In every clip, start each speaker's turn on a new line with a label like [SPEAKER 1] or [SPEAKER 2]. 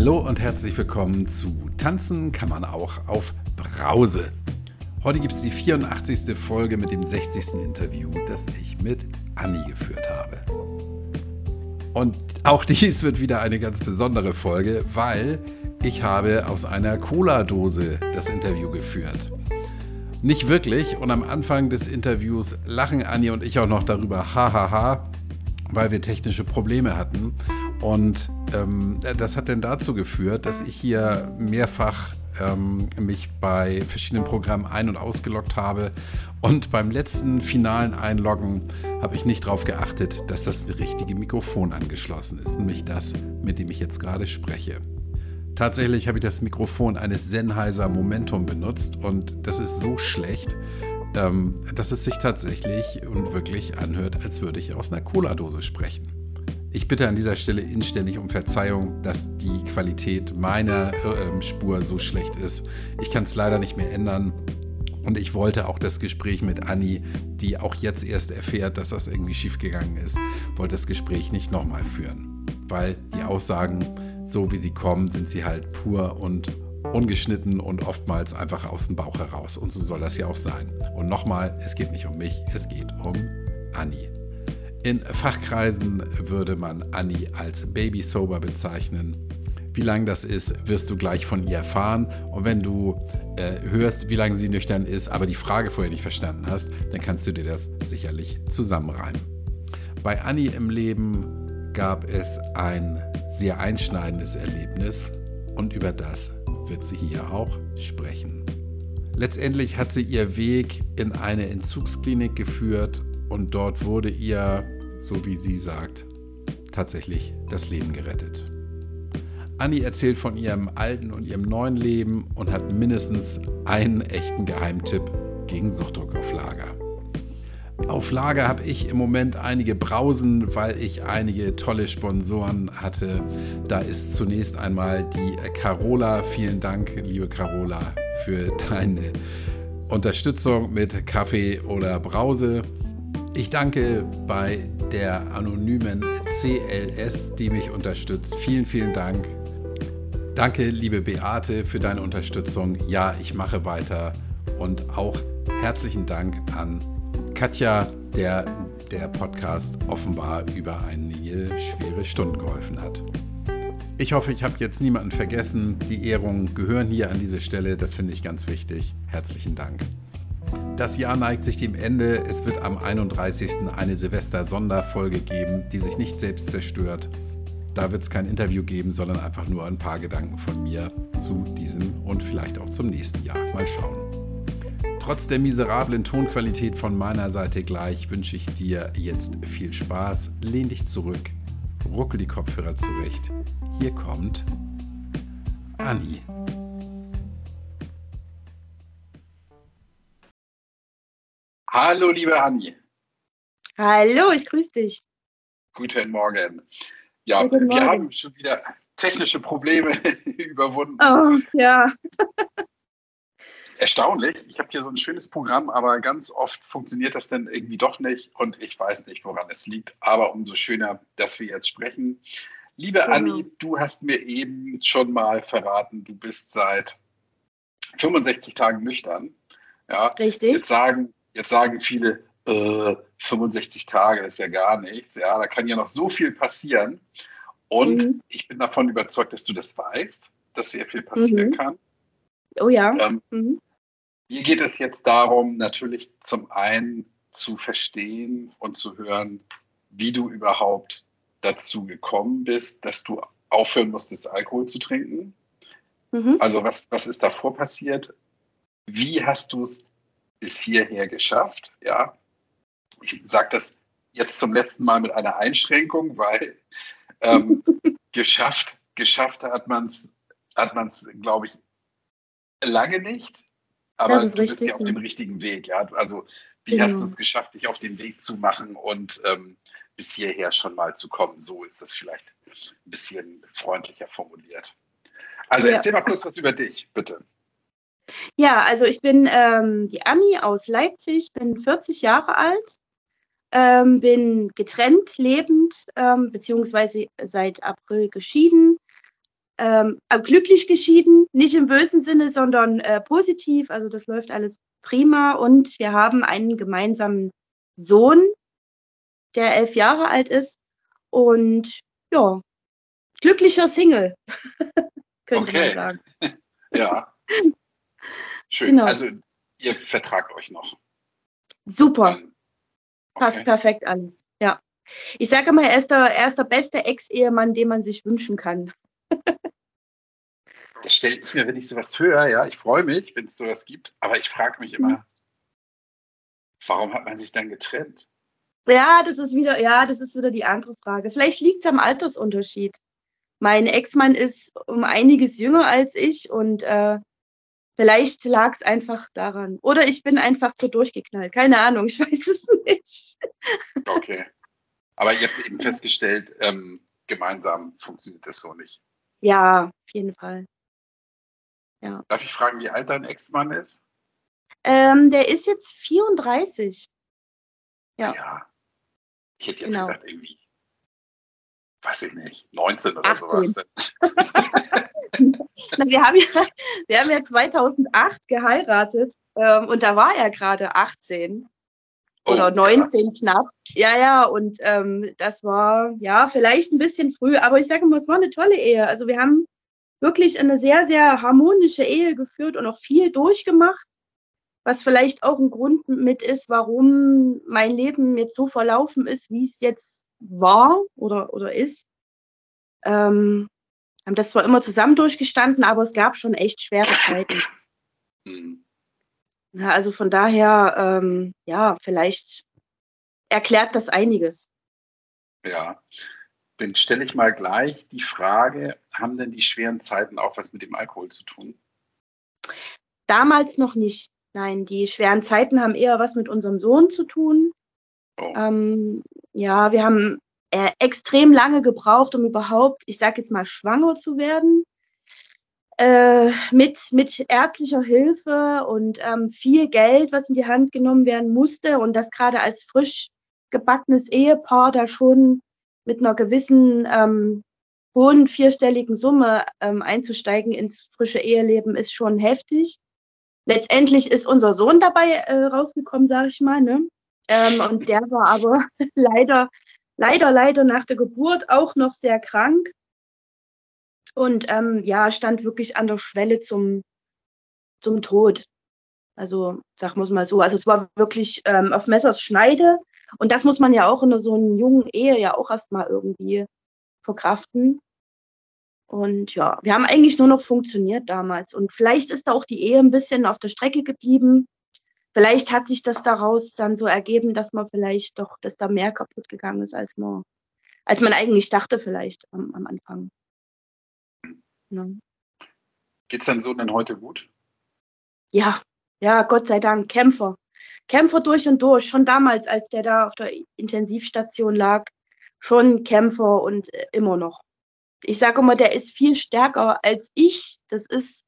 [SPEAKER 1] Hallo und herzlich willkommen zu Tanzen kann man auch auf Brause. Heute gibt es die 84. Folge mit dem 60. Interview, das ich mit Anni geführt habe. Und auch dies wird wieder eine ganz besondere Folge, weil ich habe aus einer Cola-Dose das Interview geführt. Nicht wirklich und am Anfang des Interviews lachen Anni und ich auch noch darüber, hahaha, weil wir technische Probleme hatten. Und ähm, das hat dann dazu geführt, dass ich hier mehrfach ähm, mich bei verschiedenen Programmen ein- und ausgeloggt habe. Und beim letzten finalen Einloggen habe ich nicht darauf geachtet, dass das richtige Mikrofon angeschlossen ist, nämlich das, mit dem ich jetzt gerade spreche. Tatsächlich habe ich das Mikrofon eines Sennheiser Momentum benutzt und das ist so schlecht, ähm, dass es sich tatsächlich und wirklich anhört, als würde ich aus einer Cola-Dose sprechen. Ich bitte an dieser Stelle inständig um Verzeihung, dass die Qualität meiner äh, Spur so schlecht ist. Ich kann es leider nicht mehr ändern. Und ich wollte auch das Gespräch mit Anni, die auch jetzt erst erfährt, dass das irgendwie schiefgegangen ist, wollte das Gespräch nicht nochmal führen. Weil die Aussagen, so wie sie kommen, sind sie halt pur und ungeschnitten und oftmals einfach aus dem Bauch heraus. Und so soll das ja auch sein. Und nochmal, es geht nicht um mich, es geht um Anni. In Fachkreisen würde man Annie als Baby Sober bezeichnen. Wie lang das ist, wirst du gleich von ihr erfahren. Und wenn du äh, hörst, wie lange sie nüchtern ist, aber die Frage vorher nicht verstanden hast, dann kannst du dir das sicherlich zusammenreimen. Bei Annie im Leben gab es ein sehr einschneidendes Erlebnis und über das wird sie hier auch sprechen. Letztendlich hat sie ihr Weg in eine Entzugsklinik geführt und dort wurde ihr, so wie sie sagt, tatsächlich das Leben gerettet. Annie erzählt von ihrem alten und ihrem neuen Leben und hat mindestens einen echten Geheimtipp gegen Suchtdruck auf Lager. Auf Lager habe ich im Moment einige Brausen, weil ich einige tolle Sponsoren hatte. Da ist zunächst einmal die Carola. Vielen Dank, liebe Carola, für deine Unterstützung mit Kaffee oder Brause. Ich danke bei der anonymen CLS, die mich unterstützt. Vielen, vielen Dank. Danke, liebe Beate, für deine Unterstützung. Ja, ich mache weiter. Und auch herzlichen Dank an Katja, der der Podcast offenbar über einige schwere Stunden geholfen hat. Ich hoffe, ich habe jetzt niemanden vergessen. Die Ehrungen gehören hier an diese Stelle. Das finde ich ganz wichtig. Herzlichen Dank. Das Jahr neigt sich dem Ende. Es wird am 31. eine Silvester-Sonderfolge geben, die sich nicht selbst zerstört. Da wird es kein Interview geben, sondern einfach nur ein paar Gedanken von mir zu diesem und vielleicht auch zum nächsten Jahr. Mal schauen. Trotz der miserablen Tonqualität von meiner Seite gleich wünsche ich dir jetzt viel Spaß. Lehn dich zurück, ruckel die Kopfhörer zurecht. Hier kommt Anni. Hallo, liebe Anni.
[SPEAKER 2] Hallo, ich grüße dich.
[SPEAKER 1] Guten Morgen. Ja, Guten Morgen. wir haben schon wieder technische Probleme überwunden.
[SPEAKER 2] Oh, ja.
[SPEAKER 1] Erstaunlich. Ich habe hier so ein schönes Programm, aber ganz oft funktioniert das dann irgendwie doch nicht und ich weiß nicht, woran es liegt. Aber umso schöner, dass wir jetzt sprechen. Liebe genau. Anni, du hast mir eben schon mal verraten, du bist seit 65 Tagen nüchtern. Ja,
[SPEAKER 2] Richtig.
[SPEAKER 1] Jetzt sagen Jetzt sagen viele, äh, 65 Tage, das ist ja gar nichts. Ja, da kann ja noch so viel passieren. Und mhm. ich bin davon überzeugt, dass du das weißt, dass sehr viel passieren mhm. kann.
[SPEAKER 2] Oh ja. Ähm,
[SPEAKER 1] mhm. Mir geht es jetzt darum, natürlich zum einen zu verstehen und zu hören, wie du überhaupt dazu gekommen bist, dass du aufhören musstest, Alkohol zu trinken. Mhm. Also was, was ist davor passiert? Wie hast du es bis hierher geschafft. Ja, ich sage das jetzt zum letzten Mal mit einer Einschränkung, weil ähm, geschafft, geschafft hat man es, hat man es, glaube ich, lange nicht. Aber du bist ja auf dem richtigen Weg. Ja, also wie genau. hast du es geschafft, dich auf den Weg zu machen und ähm, bis hierher schon mal zu kommen? So ist das vielleicht ein bisschen freundlicher formuliert. Also ja. erzähl mal kurz was über dich, bitte.
[SPEAKER 2] Ja, also ich bin ähm, die Anni aus Leipzig, bin 40 Jahre alt, ähm, bin getrennt lebend, ähm, beziehungsweise seit April geschieden, ähm, äh, glücklich geschieden, nicht im bösen Sinne, sondern äh, positiv. Also das läuft alles prima und wir haben einen gemeinsamen Sohn, der elf Jahre alt ist und ja, glücklicher Single, könnte okay. man sagen.
[SPEAKER 1] ja. Schön. Genau. Also ihr vertragt euch noch.
[SPEAKER 2] Super. okay. Passt perfekt alles. Ja. Ich sage mal, er ist der, er ist der beste Ex-Ehemann, den man sich wünschen kann.
[SPEAKER 1] das stelle ich mir, wenn ich sowas höre, ja, ich freue mich, wenn es sowas gibt, aber ich frage mich immer, warum hat man sich dann getrennt?
[SPEAKER 2] Ja, das ist wieder, ja, das ist wieder die andere Frage. Vielleicht liegt es am Altersunterschied. Mein Ex-Mann ist um einiges jünger als ich und äh, vielleicht lag es einfach daran. Oder ich bin einfach zu durchgeknallt. Keine Ahnung, ich weiß es nicht.
[SPEAKER 1] Okay. Aber ihr habt eben festgestellt, ähm, gemeinsam funktioniert das so nicht.
[SPEAKER 2] Ja, auf jeden Fall.
[SPEAKER 1] Ja. Darf ich fragen, wie alt dein Ex-Mann ist?
[SPEAKER 2] Ähm, der ist jetzt 34.
[SPEAKER 1] Ja. ja. Ich hätte jetzt genau. gedacht, irgendwie, weiß ich nicht, 19 oder 18. sowas.
[SPEAKER 2] Na, wir, haben ja, wir haben ja 2008 geheiratet ähm, und da war er gerade 18 oder 19 ja. knapp. Ja, ja, und ähm, das war ja vielleicht ein bisschen früh, aber ich sage mal, es war eine tolle Ehe. Also wir haben wirklich eine sehr, sehr harmonische Ehe geführt und auch viel durchgemacht, was vielleicht auch ein Grund mit ist, warum mein Leben jetzt so verlaufen ist, wie es jetzt war oder, oder ist. Ähm, haben das zwar immer zusammen durchgestanden, aber es gab schon echt schwere Zeiten. Mhm. Ja, also von daher, ähm, ja, vielleicht erklärt das einiges.
[SPEAKER 1] Ja, dann stelle ich mal gleich die Frage, haben denn die schweren Zeiten auch was mit dem Alkohol zu tun?
[SPEAKER 2] Damals noch nicht. Nein, die schweren Zeiten haben eher was mit unserem Sohn zu tun. Oh. Ähm, ja, wir haben äh, extrem lange gebraucht, um überhaupt, ich sage jetzt mal, schwanger zu werden äh, mit, mit ärztlicher Hilfe und ähm, viel Geld, was in die Hand genommen werden musste und das gerade als frisch gebackenes Ehepaar da schon mit einer gewissen ähm, hohen vierstelligen Summe ähm, einzusteigen ins frische Eheleben ist schon heftig. Letztendlich ist unser Sohn dabei äh, rausgekommen, sage ich mal, ne? Ähm, und der war aber leider, leider, leider nach der Geburt auch noch sehr krank und ähm, ja, stand wirklich an der Schwelle zum, zum Tod. Also, sag muss mal so. Also es war wirklich ähm, auf Messers Schneide. Und das muss man ja auch in so einer jungen Ehe ja auch erstmal irgendwie verkraften. Und ja, wir haben eigentlich nur noch funktioniert damals. Und vielleicht ist da auch die Ehe ein bisschen auf der Strecke geblieben. Vielleicht hat sich das daraus dann so ergeben, dass man vielleicht doch, dass da mehr kaputt gegangen ist, als man, als man eigentlich dachte, vielleicht am, am Anfang.
[SPEAKER 1] Ne? Geht es deinem Sohn denn heute gut?
[SPEAKER 2] Ja, ja, Gott sei Dank, Kämpfer. Kämpfer durch und durch. Schon damals, als der da auf der Intensivstation lag, schon Kämpfer und äh, immer noch. Ich sage immer, der ist viel stärker als ich. Das ist,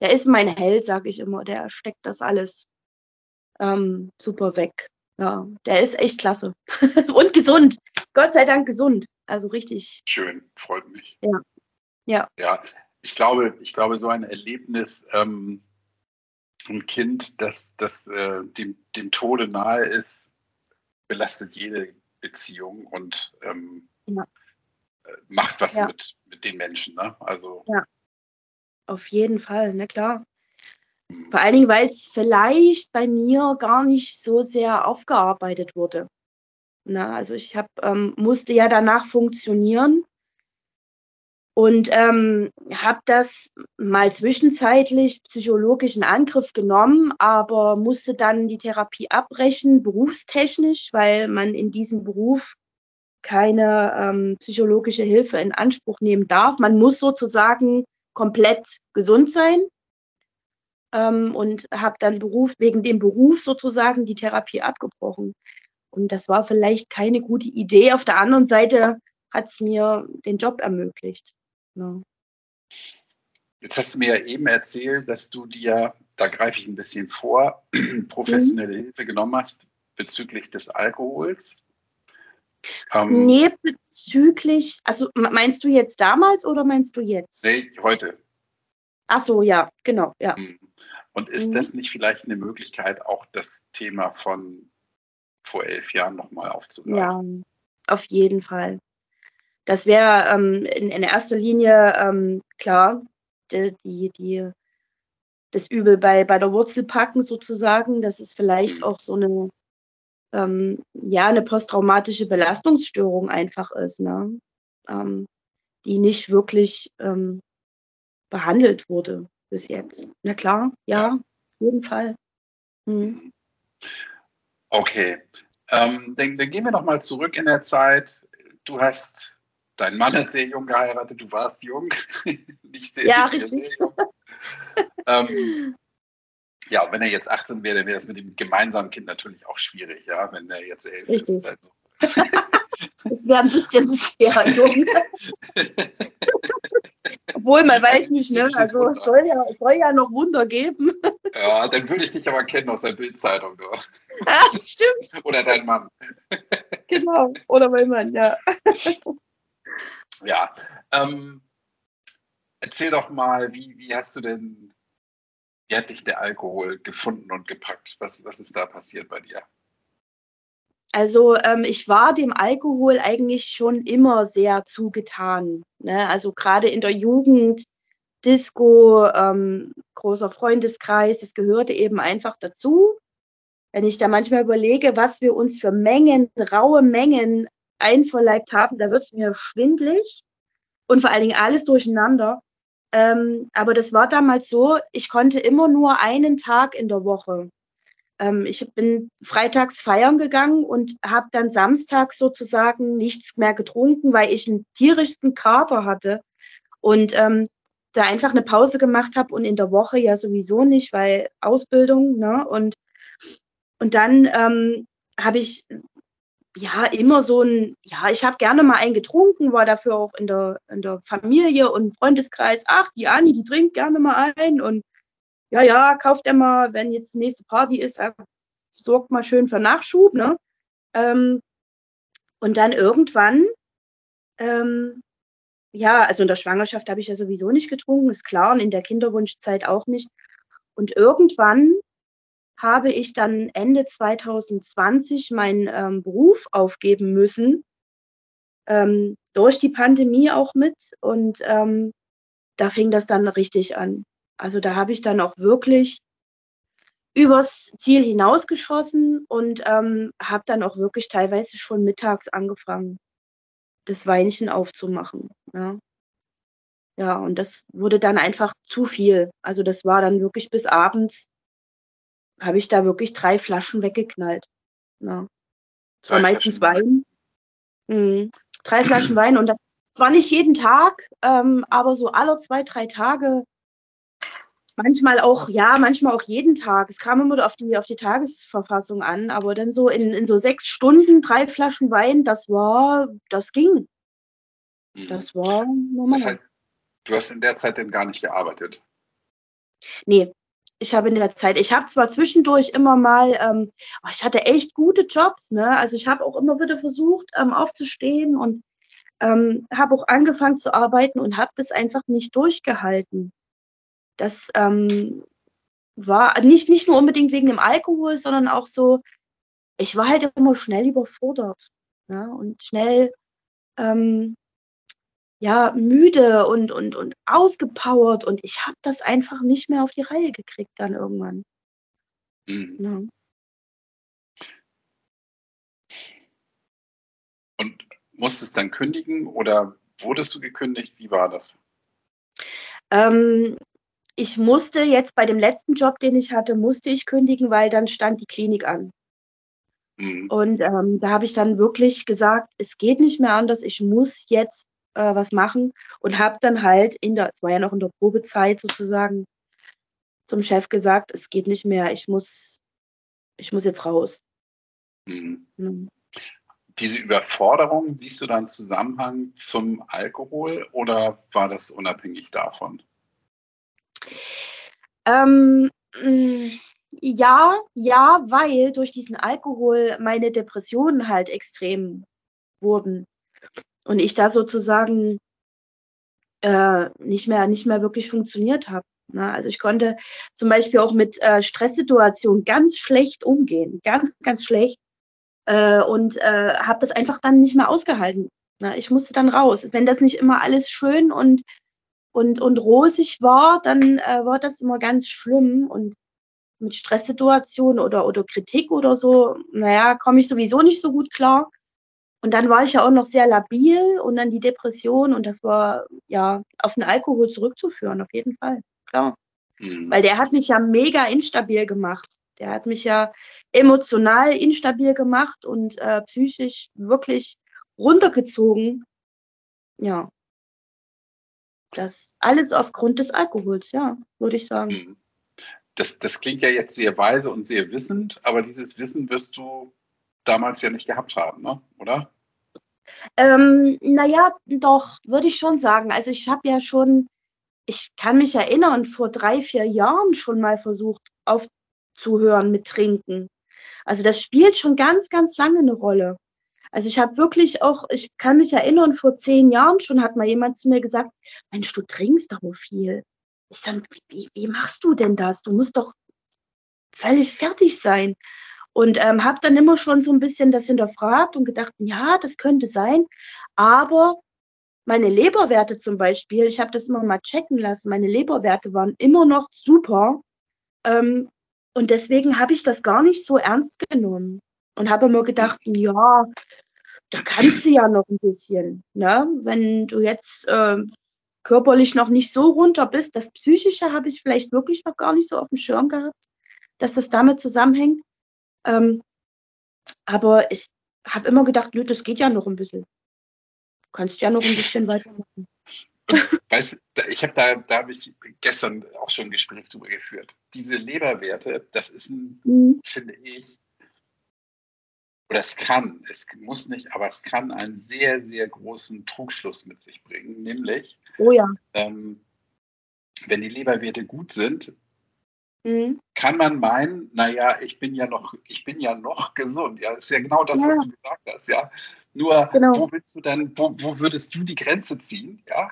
[SPEAKER 2] der ist mein Held, sage ich immer. Der steckt das alles ähm, super weg. Ja, der ist echt klasse. und gesund. Gott sei Dank gesund. Also richtig.
[SPEAKER 1] Schön, freut mich.
[SPEAKER 2] Ja. Ja.
[SPEAKER 1] Ja, ich glaube, ich glaube, so ein Erlebnis, ähm, ein Kind, das, das äh, dem, dem Tode nahe ist, belastet jede Beziehung und ähm, ja. Äh, macht was ja. mit, mit den Menschen. Ne? Also,
[SPEAKER 2] ja, auf jeden Fall, na klar. Vor allen Dingen, weil es vielleicht bei mir gar nicht so sehr aufgearbeitet wurde. Na, also ich hab, ähm, musste ja danach funktionieren und ähm, habe das mal zwischenzeitlich psychologisch in Angriff genommen, aber musste dann die Therapie abbrechen, berufstechnisch, weil man in diesem Beruf keine ähm, psychologische Hilfe in Anspruch nehmen darf. Man muss sozusagen komplett gesund sein ähm, und habe dann Beruf wegen dem Beruf sozusagen die Therapie abgebrochen. Und das war vielleicht keine gute Idee. Auf der anderen Seite hat es mir den Job ermöglicht. Ja.
[SPEAKER 1] Jetzt hast du mir ja eben erzählt, dass du dir, da greife ich ein bisschen vor, professionelle mhm. Hilfe genommen hast bezüglich des Alkohols.
[SPEAKER 2] Ähm, nee, bezüglich, also meinst du jetzt damals oder meinst du jetzt?
[SPEAKER 1] Nee, heute.
[SPEAKER 2] Ach so, ja, genau, ja.
[SPEAKER 1] Mhm. Und ist mhm. das nicht vielleicht eine Möglichkeit, auch das Thema von vor elf Jahren nochmal aufzugreifen?
[SPEAKER 2] Ja, auf jeden Fall. Das wäre ähm, in, in, erster Linie ähm, klar, die, die, die, das Übel bei, bei der Wurzel packen sozusagen. Das ist vielleicht mhm. auch so eine ähm, ja, eine posttraumatische Belastungsstörung einfach ist, ne? Ähm, die nicht wirklich ähm, behandelt wurde bis jetzt. Na klar, ja, auf jeden Fall. Mhm.
[SPEAKER 1] Okay, ähm, dann, dann, gehen wir nochmal zurück in der Zeit. Du hast deinen Mann hat sehr jung geheiratet, du warst jung,
[SPEAKER 2] nicht sehr, ja, sehr, richtig. sehr jung.
[SPEAKER 1] ähm, ja, wenn er jetzt 18 wäre, dann wäre das mit dem gemeinsamen Kind natürlich auch schwierig, ja, wenn er jetzt 11 Richtig. ist. Also.
[SPEAKER 2] das wäre ein bisschen sehr jung. Obwohl, man weiß nicht, ne? Also es soll ja, soll ja noch Wunder geben.
[SPEAKER 1] Ja, dann würde ich dich aber kennen aus der Bildzeitung.
[SPEAKER 2] Das stimmt.
[SPEAKER 1] Oder dein Mann.
[SPEAKER 2] Genau, oder mein Mann, ja.
[SPEAKER 1] Ja. Ähm, erzähl doch mal, wie, wie hast du denn wie hat dich der Alkohol gefunden und gepackt? Was, was ist da passiert bei dir?
[SPEAKER 2] Also ähm, ich war dem Alkohol eigentlich schon immer sehr zugetan. Ne? Also gerade in der Jugend, Disco, ähm, großer Freundeskreis, das gehörte eben einfach dazu. Wenn ich da manchmal überlege, was wir uns für Mengen, raue Mengen einverleibt haben, da wird es mir schwindlig und vor allen Dingen alles durcheinander. Ähm, aber das war damals so, ich konnte immer nur einen Tag in der Woche. Ähm, ich bin freitags feiern gegangen und habe dann samstags sozusagen nichts mehr getrunken, weil ich einen tierischsten Kater hatte. Und ähm, da einfach eine Pause gemacht habe und in der Woche ja sowieso nicht, weil Ausbildung, ne? Und, und dann ähm, habe ich ja, immer so ein, ja, ich habe gerne mal einen getrunken, war dafür auch in der, in der Familie und Freundeskreis, ach, die Anni, die trinkt gerne mal ein und ja, ja, kauft immer, wenn jetzt die nächste Party ist, äh, sorgt mal schön für Nachschub, ne? Ähm, und dann irgendwann, ähm, ja, also in der Schwangerschaft habe ich ja sowieso nicht getrunken, ist klar, und in der Kinderwunschzeit auch nicht. Und irgendwann habe ich dann Ende 2020 meinen ähm, Beruf aufgeben müssen, ähm, durch die Pandemie auch mit. Und ähm, da fing das dann richtig an. Also da habe ich dann auch wirklich übers Ziel hinausgeschossen und ähm, habe dann auch wirklich teilweise schon mittags angefangen, das Weinchen aufzumachen. Ja. ja, und das wurde dann einfach zu viel. Also das war dann wirklich bis abends habe ich da wirklich drei Flaschen weggeknallt. Ja. Das war meistens Wein. Mhm. Drei Flaschen Wein und das zwar nicht jeden Tag, ähm, aber so alle zwei, drei Tage. Manchmal auch, ja, manchmal auch jeden Tag. Es kam immer auf die, auf die Tagesverfassung an, aber dann so in, in so sechs Stunden drei Flaschen Wein, das war, das ging. Mhm. Das war normal. Das heißt,
[SPEAKER 1] du hast in der Zeit denn gar nicht gearbeitet?
[SPEAKER 2] Nee, ich habe in der Zeit, ich habe zwar zwischendurch immer mal, ähm, oh, ich hatte echt gute Jobs, ne? Also ich habe auch immer wieder versucht, ähm, aufzustehen und ähm, habe auch angefangen zu arbeiten und habe das einfach nicht durchgehalten. Das ähm, war nicht, nicht nur unbedingt wegen dem Alkohol, sondern auch so, ich war halt immer schnell überfordert ne? und schnell ähm, ja, müde und, und, und ausgepowert und ich habe das einfach nicht mehr auf die Reihe gekriegt dann irgendwann. Mhm. Ja.
[SPEAKER 1] Und musstest dann kündigen oder wurdest du gekündigt? Wie war das?
[SPEAKER 2] Ähm, ich musste jetzt bei dem letzten Job, den ich hatte, musste ich kündigen, weil dann stand die Klinik an. Mhm. Und ähm, da habe ich dann wirklich gesagt, es geht nicht mehr anders, ich muss jetzt äh, was machen und habe dann halt in der, es war ja noch in der Probezeit sozusagen, zum Chef gesagt, es geht nicht mehr, ich muss, ich muss jetzt raus.
[SPEAKER 1] Mhm. Mhm. Diese Überforderung, siehst du da einen Zusammenhang zum Alkohol oder war das unabhängig davon?
[SPEAKER 2] Ähm, mm, ja, ja, weil durch diesen Alkohol meine Depressionen halt extrem wurden. Und ich da sozusagen äh, nicht, mehr, nicht mehr wirklich funktioniert habe. Ne? Also ich konnte zum Beispiel auch mit äh, Stresssituationen ganz schlecht umgehen, ganz, ganz schlecht. Äh, und äh, habe das einfach dann nicht mehr ausgehalten. Ne? Ich musste dann raus. Wenn das nicht immer alles schön und, und, und rosig war, dann äh, war das immer ganz schlimm. Und mit Stresssituationen oder, oder Kritik oder so, naja, komme ich sowieso nicht so gut klar. Und dann war ich ja auch noch sehr labil und dann die Depression und das war ja auf den Alkohol zurückzuführen, auf jeden Fall, klar. Mhm. Weil der hat mich ja mega instabil gemacht. Der hat mich ja emotional instabil gemacht und äh, psychisch wirklich runtergezogen. Ja. Das alles aufgrund des Alkohols, ja, würde ich sagen. Mhm
[SPEAKER 1] das, das klingt ja jetzt sehr weise und sehr wissend, aber dieses Wissen wirst du damals ja nicht gehabt haben, ne? oder?
[SPEAKER 2] Ähm, naja, doch, würde ich schon sagen. Also ich habe ja schon, ich kann mich erinnern, vor drei, vier Jahren schon mal versucht aufzuhören mit Trinken. Also das spielt schon ganz, ganz lange eine Rolle. Also ich habe wirklich auch, ich kann mich erinnern, vor zehn Jahren schon hat mal jemand zu mir gesagt, Mensch, du trinkst aber viel. Ich sage, wie, wie machst du denn das? Du musst doch völlig fertig sein. Und ähm, habe dann immer schon so ein bisschen das hinterfragt und gedacht, ja, das könnte sein. Aber meine Leberwerte zum Beispiel, ich habe das immer mal checken lassen, meine Leberwerte waren immer noch super. Ähm, und deswegen habe ich das gar nicht so ernst genommen und habe immer gedacht, ja, da kannst du ja noch ein bisschen. Ne? Wenn du jetzt äh, körperlich noch nicht so runter bist. Das Psychische habe ich vielleicht wirklich noch gar nicht so auf dem Schirm gehabt, dass das damit zusammenhängt. Ähm, aber ich habe immer gedacht, nö, das geht ja noch ein bisschen. Du kannst ja noch ein bisschen weitermachen.
[SPEAKER 1] Weißt ich habe da, da habe ich gestern auch schon ein Gespräch drüber geführt. Diese Leberwerte, das ist ein, mhm. finde ich, oder es kann, es muss nicht, aber es kann einen sehr, sehr großen Trugschluss mit sich bringen, nämlich,
[SPEAKER 2] oh ja.
[SPEAKER 1] ähm, wenn die Leberwerte gut sind, mhm. kann man meinen, naja, ich bin ja noch, ich bin ja noch gesund. Ja, das ist ja genau das, ja. was du gesagt hast, ja. Nur, genau. wo willst du dann, wo, wo würdest du die Grenze ziehen, ja?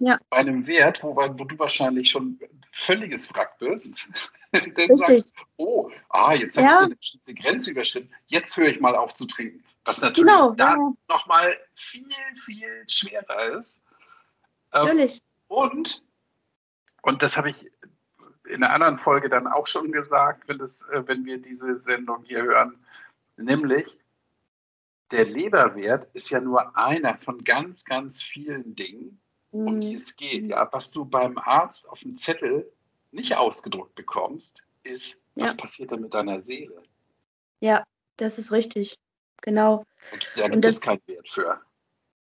[SPEAKER 2] Ja.
[SPEAKER 1] Bei einem Wert, wo, wo du wahrscheinlich schon völliges Wrack bist, dann Richtig. sagst oh, ah, jetzt ja. habe ich eine Grenze überschritten, jetzt höre ich mal auf zu trinken. Was natürlich genau, dann ja. nochmal viel, viel schwerer ist.
[SPEAKER 2] Ähm, natürlich.
[SPEAKER 1] und, und das habe ich in einer anderen Folge dann auch schon gesagt, wenn, das, äh, wenn wir diese Sendung hier hören, nämlich der Leberwert ist ja nur einer von ganz, ganz vielen Dingen, um die mhm. es geht. Ja, was du beim Arzt auf dem Zettel nicht ausgedruckt bekommst, ist, ja. was passiert denn mit deiner Seele?
[SPEAKER 2] Ja, das ist richtig. Genau.
[SPEAKER 1] Da gibt und das, es keinen Wert für.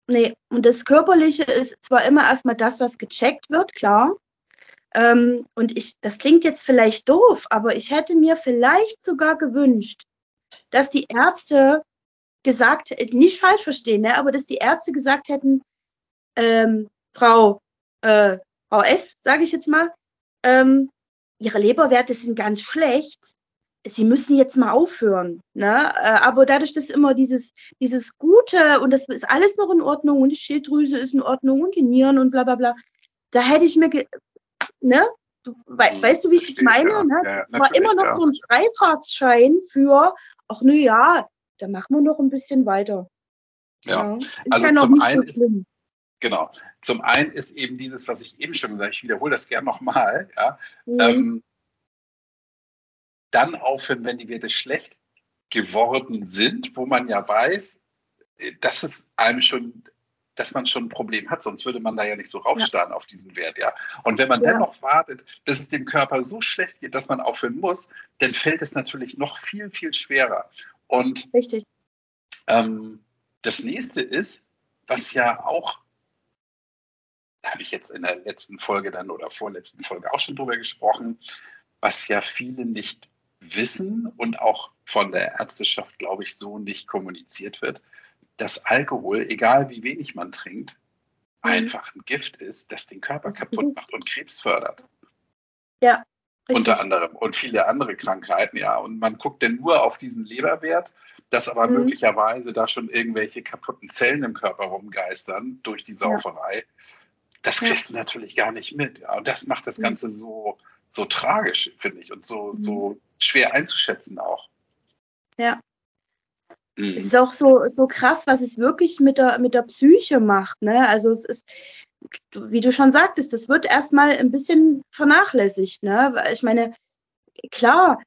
[SPEAKER 2] Nee, und das Körperliche ist zwar immer erstmal das, was gecheckt wird, klar. Ähm, und ich, das klingt jetzt vielleicht doof, aber ich hätte mir vielleicht sogar gewünscht, dass die Ärzte gesagt, nicht falsch verstehen, ne, aber dass die Ärzte gesagt hätten, ähm, Frau, äh, Frau S, sage ich jetzt mal, ähm, ihre Leberwerte sind ganz schlecht. Sie müssen jetzt mal aufhören. Ne? Äh, aber dadurch, dass immer dieses, dieses Gute und das ist alles noch in Ordnung und die Schilddrüse ist in Ordnung und die Nieren und bla bla bla, da hätte ich mir, ne? Du, we hm, weißt du, wie ich das meine? Ja. Ne? Ja, war immer noch ja. so ein Freifahrtsschein für, ach nö, ja, da machen wir noch ein bisschen weiter.
[SPEAKER 1] Ja, ja. also ja zum einen so ist, Genau. Zum einen ist eben dieses, was ich eben schon gesagt habe, ich wiederhole das gerne nochmal, ja, mhm. ähm, dann aufhören, wenn die Werte schlecht geworden sind, wo man ja weiß, äh, dass es einem schon, dass man schon ein Problem hat, sonst würde man da ja nicht so raufstarren ja. auf diesen Wert, ja. Und wenn man ja. dennoch wartet, bis es dem Körper so schlecht geht, dass man aufhören muss, dann fällt es natürlich noch viel, viel schwerer. Und
[SPEAKER 2] Richtig.
[SPEAKER 1] Ähm, das nächste ist, was ja auch habe ich jetzt in der letzten Folge dann oder vorletzten Folge auch schon drüber gesprochen, was ja viele nicht wissen und auch von der Ärzteschaft, glaube ich, so nicht kommuniziert wird, dass Alkohol, egal wie wenig man trinkt, mhm. einfach ein Gift ist, das den Körper kaputt macht und Krebs fördert.
[SPEAKER 2] Ja,
[SPEAKER 1] Richtig. Unter anderem und viele andere Krankheiten, ja. Und man guckt denn nur auf diesen Leberwert, dass aber mhm. möglicherweise da schon irgendwelche kaputten Zellen im Körper rumgeistern durch die Sauferei. Ja. Das kriegst du natürlich gar nicht mit. Und das macht das. Ganze so, so tragisch, finde ich, und so, mhm. so schwer einzuschätzen auch.
[SPEAKER 2] Ja. Mhm. Es ist auch so, so krass, was es wirklich mit der, mit der Psyche macht. Ne? Also es ist, wie du schon sagtest, das wird erstmal ein bisschen vernachlässigt. Ne? Ich meine, klar,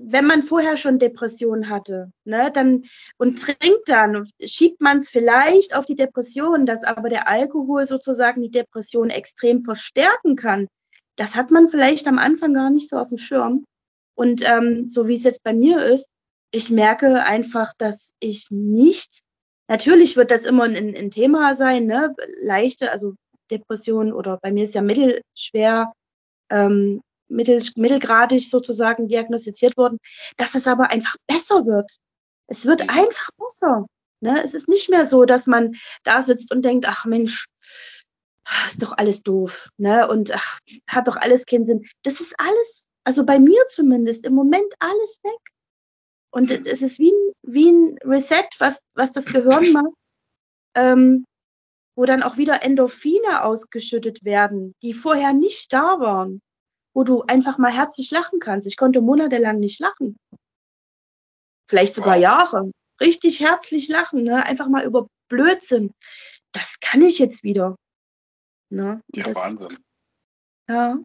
[SPEAKER 2] wenn man vorher schon Depressionen hatte, ne, dann und trinkt dann, schiebt man es vielleicht auf die Depression, dass aber der Alkohol sozusagen die Depression extrem verstärken kann. Das hat man vielleicht am Anfang gar nicht so auf dem Schirm. Und ähm, so wie es jetzt bei mir ist, ich merke einfach, dass ich nicht, natürlich wird das immer ein, ein Thema sein, ne? leichte, also Depression oder bei mir ist ja mittelschwer, ähm, mittel, mittelgradig sozusagen diagnostiziert worden, dass es aber einfach besser wird. Es wird mhm. einfach besser. Ne? Es ist nicht mehr so, dass man da sitzt und denkt, ach Mensch, ist doch alles doof, ne? Und ach, hat doch alles keinen Sinn. Das ist alles, also bei mir zumindest, im Moment alles weg. Und es ist wie ein, wie ein Reset, was, was das Gehirn macht. Ähm, wo dann auch wieder Endorphine ausgeschüttet werden, die vorher nicht da waren, wo du einfach mal herzlich lachen kannst. Ich konnte monatelang nicht lachen. Vielleicht sogar wow. Jahre. Richtig herzlich lachen, ne? einfach mal über Blödsinn. Das kann ich jetzt wieder. Ne?
[SPEAKER 1] Ja,
[SPEAKER 2] das,
[SPEAKER 1] Wahnsinn.
[SPEAKER 2] Ja.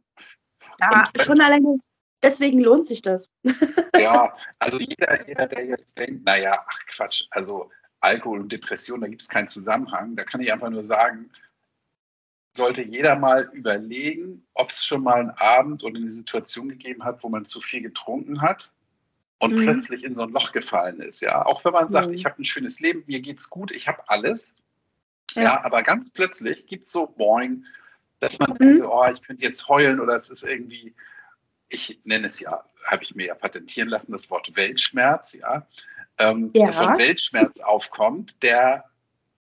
[SPEAKER 2] Ja, und, schon alleine deswegen lohnt sich das.
[SPEAKER 1] Ja, also jeder, jeder, der jetzt denkt, naja, ach Quatsch, also Alkohol und Depression, da gibt es keinen Zusammenhang. Da kann ich einfach nur sagen, sollte jeder mal überlegen, ob es schon mal einen Abend oder eine Situation gegeben hat, wo man zu viel getrunken hat und mhm. plötzlich in so ein Loch gefallen ist. Ja, auch wenn man sagt, mhm. ich habe ein schönes Leben, mir geht's gut, ich habe alles. Ja. ja. aber ganz plötzlich gibt es so Boing, dass man mhm. denkt, oh, ich könnte jetzt heulen oder es ist irgendwie, ich nenne es ja, habe ich mir ja patentieren lassen, das Wort Weltschmerz, ja ähm, ja. dass so ein Weltschmerz aufkommt, der,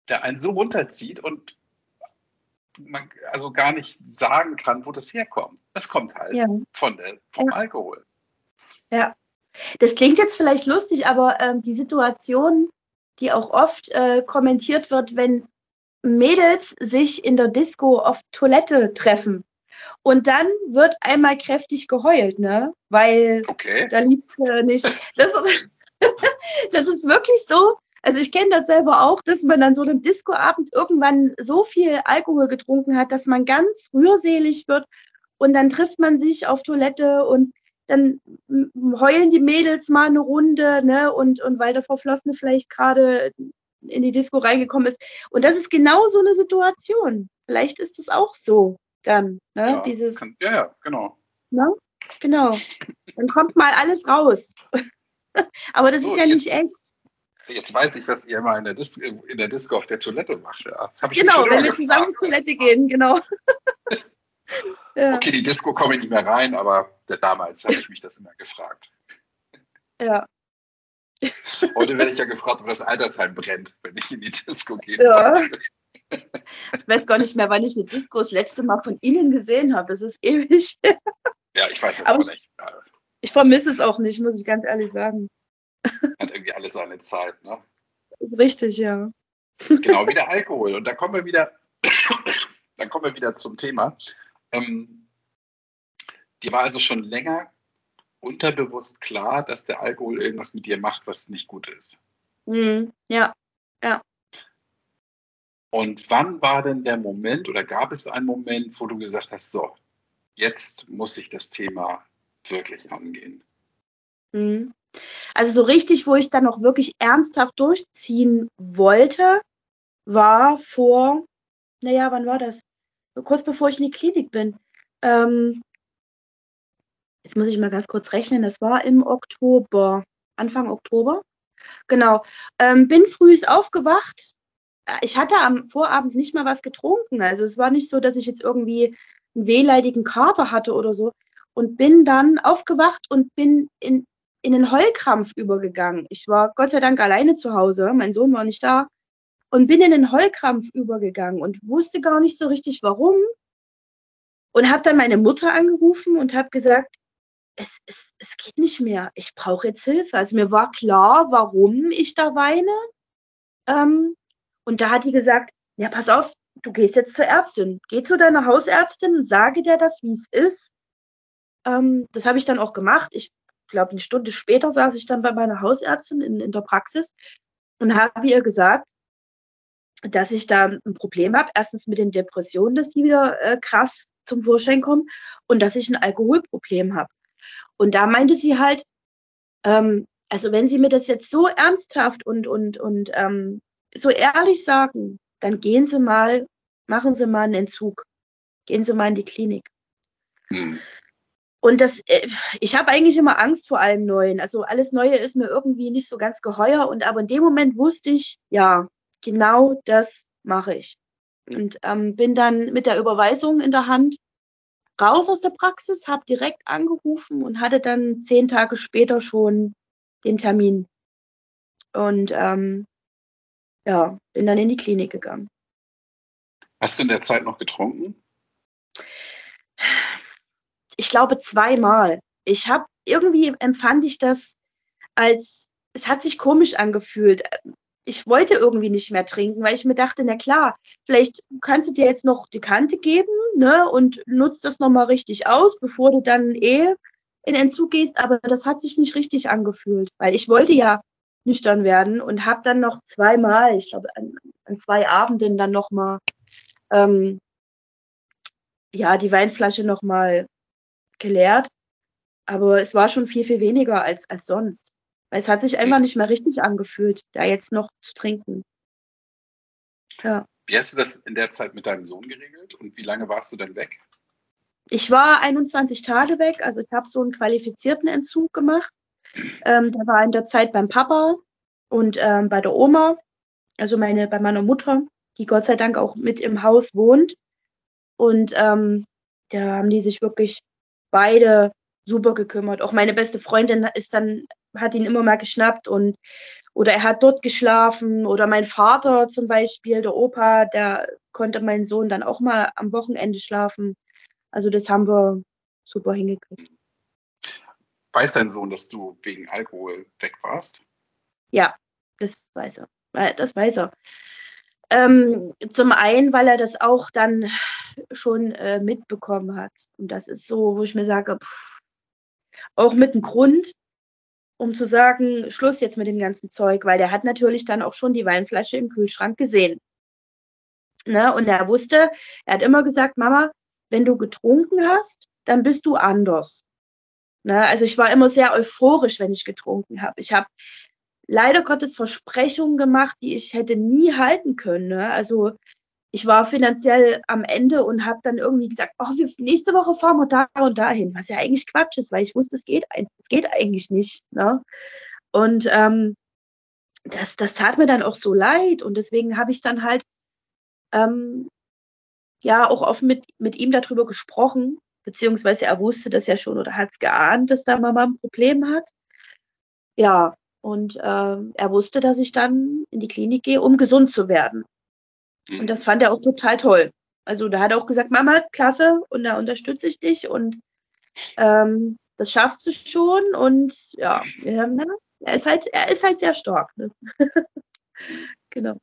[SPEAKER 1] der einen so runterzieht und man also gar nicht sagen kann, wo das herkommt. Das kommt halt ja. von der, vom ja. Alkohol.
[SPEAKER 2] Ja, das klingt jetzt vielleicht lustig, aber ähm, die Situation, die auch oft äh, kommentiert wird, wenn Mädels sich in der Disco auf Toilette treffen. Und dann wird einmal kräftig geheult, ne? Weil
[SPEAKER 1] okay.
[SPEAKER 2] da liegt äh, nicht. Das ist, das ist wirklich so. Also ich kenne das selber auch, dass man dann so einem Discoabend irgendwann so viel Alkohol getrunken hat, dass man ganz rührselig wird und dann trifft man sich auf Toilette und dann heulen die Mädels mal eine Runde, ne? Und, und weil der Verflossene vielleicht gerade in die Disco reingekommen ist. Und das ist genau so eine Situation. Vielleicht ist es auch so dann, ne?
[SPEAKER 1] Ja, Dieses, kann, ja, ja, genau.
[SPEAKER 2] Ne? Genau. Dann kommt mal alles raus. Aber das so, ist ja nicht echt.
[SPEAKER 1] Jetzt weiß ich, was ihr mal in der, Dis in der Disco auf der Toilette macht.
[SPEAKER 2] Genau, wenn wir zusammen zur Toilette gehen, genau.
[SPEAKER 1] ja. Okay, die Disco komme ich nicht mehr rein, aber damals habe ich mich das immer gefragt.
[SPEAKER 2] Ja.
[SPEAKER 1] Heute werde ich ja gefragt, ob das Altersheim brennt, wenn ich in die Disco gehe.
[SPEAKER 2] Ja. Ich weiß gar nicht mehr, wann ich eine Disco das letzte Mal von Ihnen gesehen habe. Das ist ewig.
[SPEAKER 1] Ja, ich weiß es auch nicht.
[SPEAKER 2] Ich vermisse es auch nicht, muss ich ganz ehrlich sagen.
[SPEAKER 1] Hat alles seine Zeit, ne?
[SPEAKER 2] Ist richtig, ja.
[SPEAKER 1] Genau, wie der Alkohol. Und da kommen wir wieder, dann kommen wir wieder zum Thema. Ähm, dir war also schon länger unterbewusst klar, dass der Alkohol irgendwas mit dir macht, was nicht gut ist.
[SPEAKER 2] Mhm, ja, ja.
[SPEAKER 1] Und wann war denn der Moment oder gab es einen Moment, wo du gesagt hast, so, jetzt muss ich das Thema wirklich angehen.
[SPEAKER 2] Mhm. Also so richtig, wo ich dann auch wirklich ernsthaft durchziehen wollte, war vor, naja, wann war das? Kurz bevor ich in die Klinik bin. Ähm, jetzt muss ich mal ganz kurz rechnen, das war im Oktober, Anfang Oktober. Genau. Ähm, bin früh aufgewacht. Ich hatte am Vorabend nicht mal was getrunken. Also es war nicht so, dass ich jetzt irgendwie einen wehleidigen Kater hatte oder so und bin dann aufgewacht und bin in, in einen Heulkrampf übergegangen. Ich war Gott sei Dank alleine zu Hause, mein Sohn war nicht da und bin in einen Heulkrampf übergegangen und wusste gar nicht so richtig warum und habe dann meine Mutter angerufen und habe gesagt, es, es, es geht nicht mehr. Ich brauche jetzt Hilfe. Also mir war klar, warum ich da weine. Ähm, und da hat die gesagt, ja, pass auf, du gehst jetzt zur Ärztin. Geh zu deiner Hausärztin, sage dir das, wie es ist. Ähm, das habe ich dann auch gemacht. Ich glaube, eine Stunde später saß ich dann bei meiner Hausärztin in, in der Praxis und habe ihr gesagt, dass ich da ein Problem habe. Erstens mit den Depressionen, dass die wieder äh, krass zum Vorschein kommen und dass ich ein Alkoholproblem habe. Und da meinte sie halt, ähm, also wenn Sie mir das jetzt so ernsthaft und, und, und ähm, so ehrlich sagen, dann gehen Sie mal, machen Sie mal einen Entzug. Gehen Sie mal in die Klinik. Hm. Und das, äh, ich habe eigentlich immer Angst vor allem Neuen. Also alles Neue ist mir irgendwie nicht so ganz geheuer. Und aber in dem Moment wusste ich, ja, genau das mache ich. Und ähm, bin dann mit der Überweisung in der Hand raus aus der Praxis, habe direkt angerufen und hatte dann zehn Tage später schon den Termin. Und ähm, ja, bin dann in die Klinik gegangen.
[SPEAKER 1] Hast du in der Zeit noch getrunken?
[SPEAKER 2] Ich glaube zweimal. Ich habe irgendwie empfand ich das als, es hat sich komisch angefühlt ich wollte irgendwie nicht mehr trinken, weil ich mir dachte, na klar, vielleicht kannst du dir jetzt noch die Kante geben ne, und nutzt das nochmal richtig aus, bevor du dann eh in Entzug gehst. Aber das hat sich nicht richtig angefühlt, weil ich wollte ja nüchtern werden und habe dann noch zweimal, ich glaube an, an zwei Abenden dann nochmal, ähm, ja, die Weinflasche nochmal geleert. Aber es war schon viel, viel weniger als, als sonst. Weil es hat sich einfach nicht mehr richtig angefühlt, da jetzt noch zu trinken.
[SPEAKER 1] Ja. Wie hast du das in der Zeit mit deinem Sohn geregelt und wie lange warst du dann weg?
[SPEAKER 2] Ich war 21 Tage weg, also ich habe so einen qualifizierten Entzug gemacht. Ähm, der war in der Zeit beim Papa und ähm, bei der Oma, also meine, bei meiner Mutter, die Gott sei Dank auch mit im Haus wohnt. Und ähm, da haben die sich wirklich beide super gekümmert. Auch meine beste Freundin ist dann hat ihn immer mal geschnappt und oder er hat dort geschlafen oder mein Vater zum Beispiel, der Opa, der konnte meinen Sohn dann auch mal am Wochenende schlafen. Also das haben wir super hingekriegt.
[SPEAKER 1] Weiß dein Sohn, dass du wegen Alkohol weg warst?
[SPEAKER 2] Ja, das weiß er. Äh, das weiß er. Ähm, zum einen, weil er das auch dann schon äh, mitbekommen hat. Und das ist so, wo ich mir sage, pff, auch mit einem Grund, um zu sagen, Schluss jetzt mit dem ganzen Zeug, weil der hat natürlich dann auch schon die Weinflasche im Kühlschrank gesehen. Ne? Und er wusste, er hat immer gesagt, Mama, wenn du getrunken hast, dann bist du anders. Ne? Also ich war immer sehr euphorisch, wenn ich getrunken habe. Ich habe leider Gottes Versprechungen gemacht, die ich hätte nie halten können. Ne? Also ich war finanziell am Ende und habe dann irgendwie gesagt, oh, wir, nächste Woche fahren wir da und dahin, was ja eigentlich Quatsch ist, weil ich wusste, es geht, es geht eigentlich nicht. Ne? Und ähm, das, das tat mir dann auch so leid und deswegen habe ich dann halt ähm, ja auch oft mit, mit ihm darüber gesprochen, beziehungsweise er wusste das ja schon oder hat es geahnt, dass da Mama ein Problem hat. Ja, und äh, er wusste, dass ich dann in die Klinik gehe, um gesund zu werden. Und mhm. das fand er auch total toll. Also da hat er auch gesagt, Mama, klasse, und da unterstütze ich dich und ähm, das schaffst du schon. Und ja, er ist halt, er ist halt sehr stark. Ne? genau.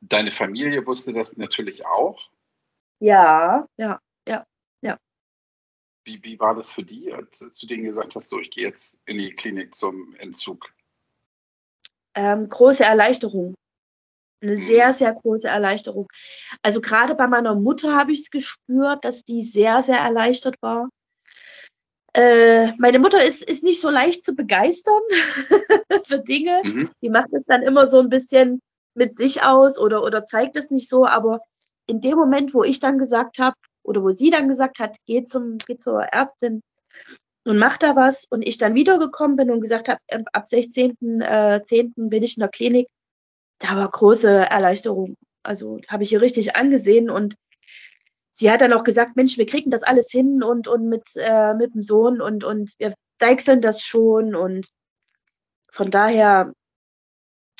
[SPEAKER 1] Deine Familie wusste das natürlich auch.
[SPEAKER 2] Ja, ja.
[SPEAKER 1] Wie, wie war das für die, als du denen gesagt hast, so ich gehe jetzt in die Klinik zum Entzug?
[SPEAKER 2] Ähm, große Erleichterung eine mhm. sehr, sehr große Erleichterung. Also gerade bei meiner Mutter habe ich es gespürt, dass die sehr, sehr erleichtert war. Äh, meine Mutter ist, ist nicht so leicht zu begeistern für Dinge. Mhm. Die macht es dann immer so ein bisschen mit sich aus oder, oder zeigt es nicht so. Aber in dem Moment, wo ich dann gesagt habe, oder wo sie dann gesagt hat, geh, zum, geh zur Ärztin und mach da was, und ich dann wiedergekommen bin und gesagt habe, ab 16.10. Äh, bin ich in der Klinik, da war große Erleichterung. Also habe ich ihr richtig angesehen und sie hat dann auch gesagt, Mensch, wir kriegen das alles hin und, und mit, äh, mit dem Sohn und, und wir deichseln das schon und von daher,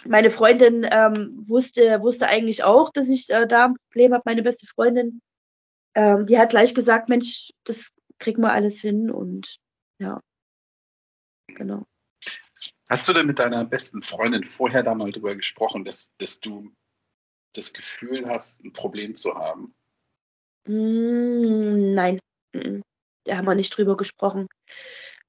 [SPEAKER 2] meine Freundin ähm, wusste, wusste eigentlich auch, dass ich äh, da ein Problem habe, meine beste Freundin. Ähm, die hat gleich gesagt, Mensch, das kriegen wir alles hin und Ja. Genau.
[SPEAKER 1] Hast du denn mit deiner besten Freundin vorher da mal drüber gesprochen, dass, dass du das Gefühl hast, ein Problem zu haben?
[SPEAKER 2] Mm, nein, da haben wir nicht drüber gesprochen.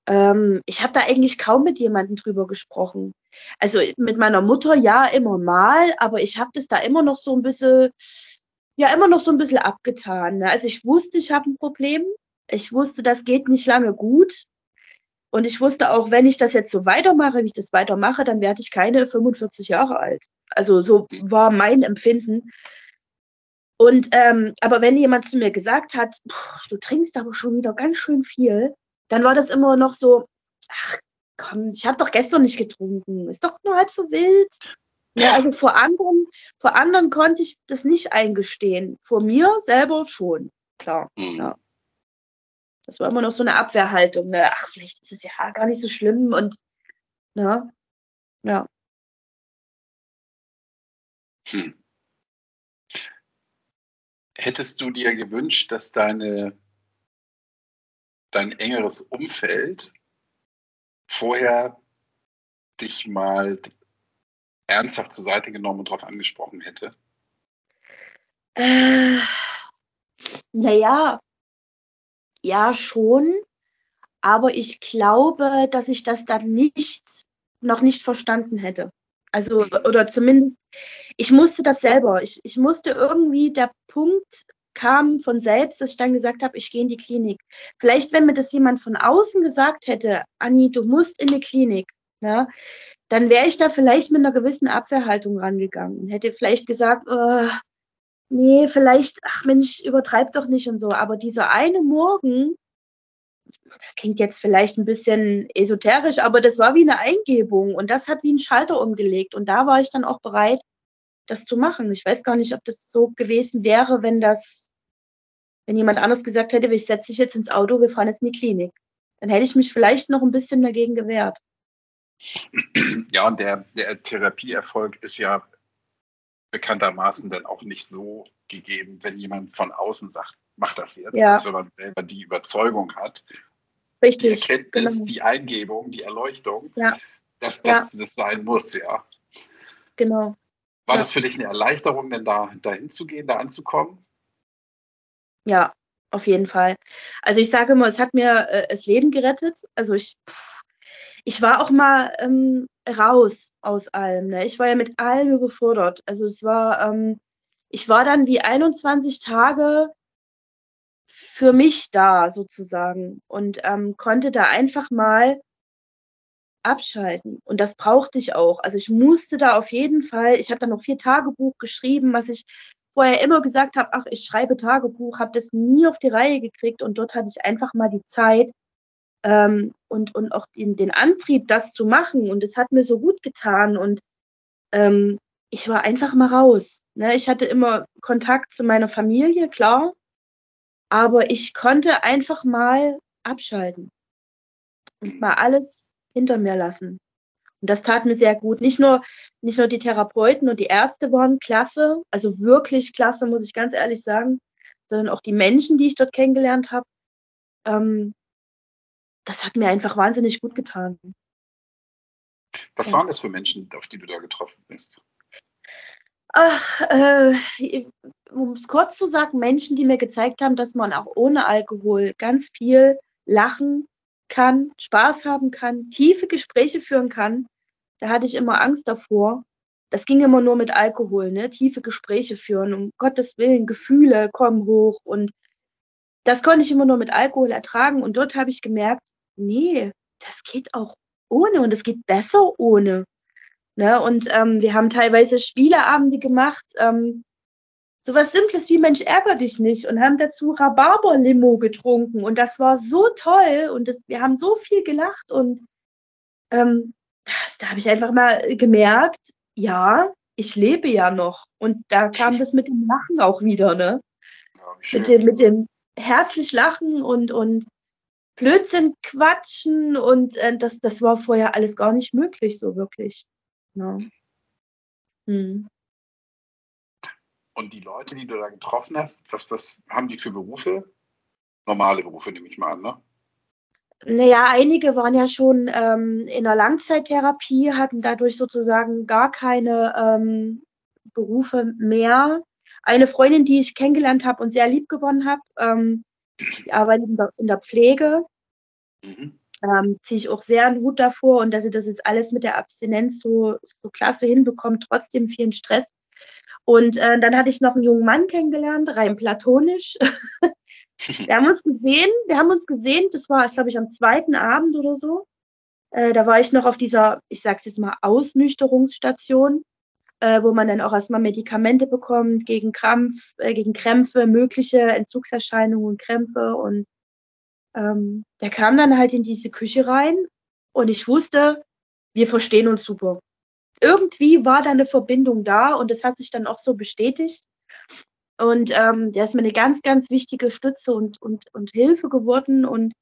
[SPEAKER 2] Ähm, ich habe da eigentlich kaum mit jemandem drüber gesprochen. Also mit meiner Mutter ja immer mal, aber ich habe das da immer noch so ein bisschen, ja, immer noch so ein bisschen abgetan. Ne? Also ich wusste, ich habe ein Problem. Ich wusste, das geht nicht lange gut. Und ich wusste auch, wenn ich das jetzt so weitermache, wie ich das weitermache, dann werde ich keine 45 Jahre alt. Also so war mein Empfinden. Und ähm, aber wenn jemand zu mir gesagt hat, du trinkst aber schon wieder ganz schön viel, dann war das immer noch so, ach komm, ich habe doch gestern nicht getrunken, ist doch nur halb so wild. Ja, also vor anderen, vor anderen konnte ich das nicht eingestehen. Vor mir selber schon, klar. Mhm. Ja. Das war immer noch so eine Abwehrhaltung. Ne? Ach, vielleicht ist es ja gar nicht so schlimm und ne? ja.
[SPEAKER 1] Hm. Hättest du dir gewünscht, dass deine, dein engeres Umfeld vorher dich mal ernsthaft zur Seite genommen und darauf angesprochen hätte?
[SPEAKER 2] Äh, naja, ja schon, aber ich glaube, dass ich das dann nicht, noch nicht verstanden hätte. Also, oder zumindest, ich musste das selber. Ich, ich musste irgendwie, der Punkt kam von selbst, dass ich dann gesagt habe, ich gehe in die Klinik. Vielleicht, wenn mir das jemand von außen gesagt hätte, Anni, du musst in die Klinik, ja, dann wäre ich da vielleicht mit einer gewissen Abwehrhaltung rangegangen. Hätte vielleicht gesagt, oh, nee, vielleicht, ach Mensch, übertreib doch nicht und so. Aber dieser eine Morgen, das klingt jetzt vielleicht ein bisschen esoterisch, aber das war wie eine Eingebung und das hat wie einen Schalter umgelegt. Und da war ich dann auch bereit, das zu machen. Ich weiß gar nicht, ob das so gewesen wäre, wenn das, wenn jemand anders gesagt hätte, ich setze dich jetzt ins Auto, wir fahren jetzt in die Klinik. Dann hätte ich mich vielleicht noch ein bisschen dagegen gewehrt.
[SPEAKER 1] Ja, und der, der Therapieerfolg ist ja bekanntermaßen dann auch nicht so gegeben, wenn jemand von außen sagt, mach das jetzt, ja. als wenn man selber die Überzeugung hat,
[SPEAKER 2] Richtig,
[SPEAKER 1] die Erkenntnis, genau. die Eingebung, die Erleuchtung, ja. dass, dass ja. das sein muss, ja.
[SPEAKER 2] Genau.
[SPEAKER 1] War das für dich eine Erleichterung, denn da dahin zu gehen, da anzukommen?
[SPEAKER 2] Ja, auf jeden Fall. Also ich sage immer, es hat mir äh, das Leben gerettet. Also ich, ich war auch mal ähm, raus aus allem. Ne? Ich war ja mit allem überfordert. Also es war, ähm, ich war dann wie 21 Tage für mich da sozusagen und ähm, konnte da einfach mal abschalten. Und das brauchte ich auch. Also ich musste da auf jeden Fall, ich habe dann noch vier Tagebuch geschrieben, was ich vorher immer gesagt habe, ach, ich schreibe Tagebuch, habe das nie auf die Reihe gekriegt und dort hatte ich einfach mal die Zeit, ähm, und, und auch den, den Antrieb, das zu machen. Und es hat mir so gut getan und ähm, ich war einfach mal raus. Ne? Ich hatte immer Kontakt zu meiner Familie, klar, aber ich konnte einfach mal abschalten und mal alles hinter mir lassen. Und das tat mir sehr gut. Nicht nur, nicht nur die Therapeuten und die Ärzte waren klasse, also wirklich klasse, muss ich ganz ehrlich sagen, sondern auch die Menschen, die ich dort kennengelernt habe. Ähm, das hat mir einfach wahnsinnig gut getan.
[SPEAKER 1] Was ja. waren das für Menschen, auf die du da getroffen bist?
[SPEAKER 2] Ach, äh, um es kurz zu sagen, Menschen, die mir gezeigt haben, dass man auch ohne Alkohol ganz viel lachen kann, Spaß haben kann, tiefe Gespräche führen kann. Da hatte ich immer Angst davor. Das ging immer nur mit Alkohol, ne? Tiefe Gespräche führen, um Gottes Willen, Gefühle kommen hoch und das konnte ich immer nur mit Alkohol ertragen und dort habe ich gemerkt, nee, das geht auch ohne und es geht besser ohne. Ne? Und ähm, wir haben teilweise Spieleabende gemacht, ähm, sowas Simples wie Mensch, ärger dich nicht und haben dazu Rhabarber-Limo getrunken und das war so toll und das, wir haben so viel gelacht und ähm, das, da habe ich einfach mal gemerkt, ja, ich lebe ja noch und da kam das mit dem Lachen auch wieder, ne? Ja, mit, dem, mit dem herzlich lachen und, und Blödsinn quatschen und äh, das, das war vorher alles gar nicht möglich, so wirklich. Ja.
[SPEAKER 1] Hm. Und die Leute, die du da getroffen hast, was, was haben die für Berufe? Normale Berufe, nehme ich mal an, ne?
[SPEAKER 2] Naja, einige waren ja schon ähm, in der Langzeittherapie, hatten dadurch sozusagen gar keine ähm, Berufe mehr. Eine Freundin, die ich kennengelernt habe und sehr lieb gewonnen habe, ähm, die arbeitet in der, in der Pflege. Mhm. Ähm, ziehe ich auch sehr einen Hut davor und dass sie das jetzt alles mit der Abstinenz so, so klasse hinbekommt, trotzdem vielen Stress. Und äh, dann hatte ich noch einen jungen Mann kennengelernt, rein platonisch. wir haben uns gesehen, wir haben uns gesehen, das war, glaube ich, am zweiten Abend oder so. Äh, da war ich noch auf dieser, ich sag's jetzt mal, Ausnüchterungsstation, äh, wo man dann auch erstmal Medikamente bekommt gegen Krampf, äh, gegen Krämpfe, mögliche Entzugserscheinungen und Krämpfe. Und ähm, der kam dann halt in diese Küche rein und ich wusste, wir verstehen uns super. Irgendwie war da eine Verbindung da und das hat sich dann auch so bestätigt. Und ähm, der ist mir eine ganz, ganz wichtige Stütze und, und, und Hilfe geworden. Und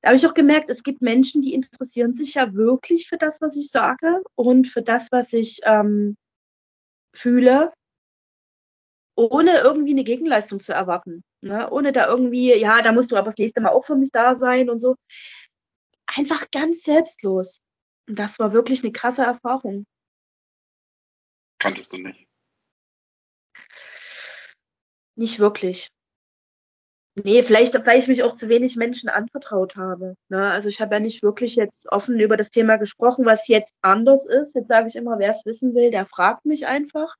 [SPEAKER 2] da habe ich auch gemerkt, es gibt Menschen, die interessieren sich ja wirklich für das, was ich sage und für das, was ich ähm, fühle, ohne irgendwie eine Gegenleistung zu erwarten. Ne? Ohne da irgendwie, ja, da musst du aber das nächste Mal auch für mich da sein und so. Einfach ganz selbstlos. Und das war wirklich eine krasse Erfahrung.
[SPEAKER 1] Kanntest du nicht?
[SPEAKER 2] Nicht wirklich. Nee, vielleicht, weil ich mich auch zu wenig Menschen anvertraut habe. Ne? Also ich habe ja nicht wirklich jetzt offen über das Thema gesprochen, was jetzt anders ist. Jetzt sage ich immer, wer es wissen will, der fragt mich einfach.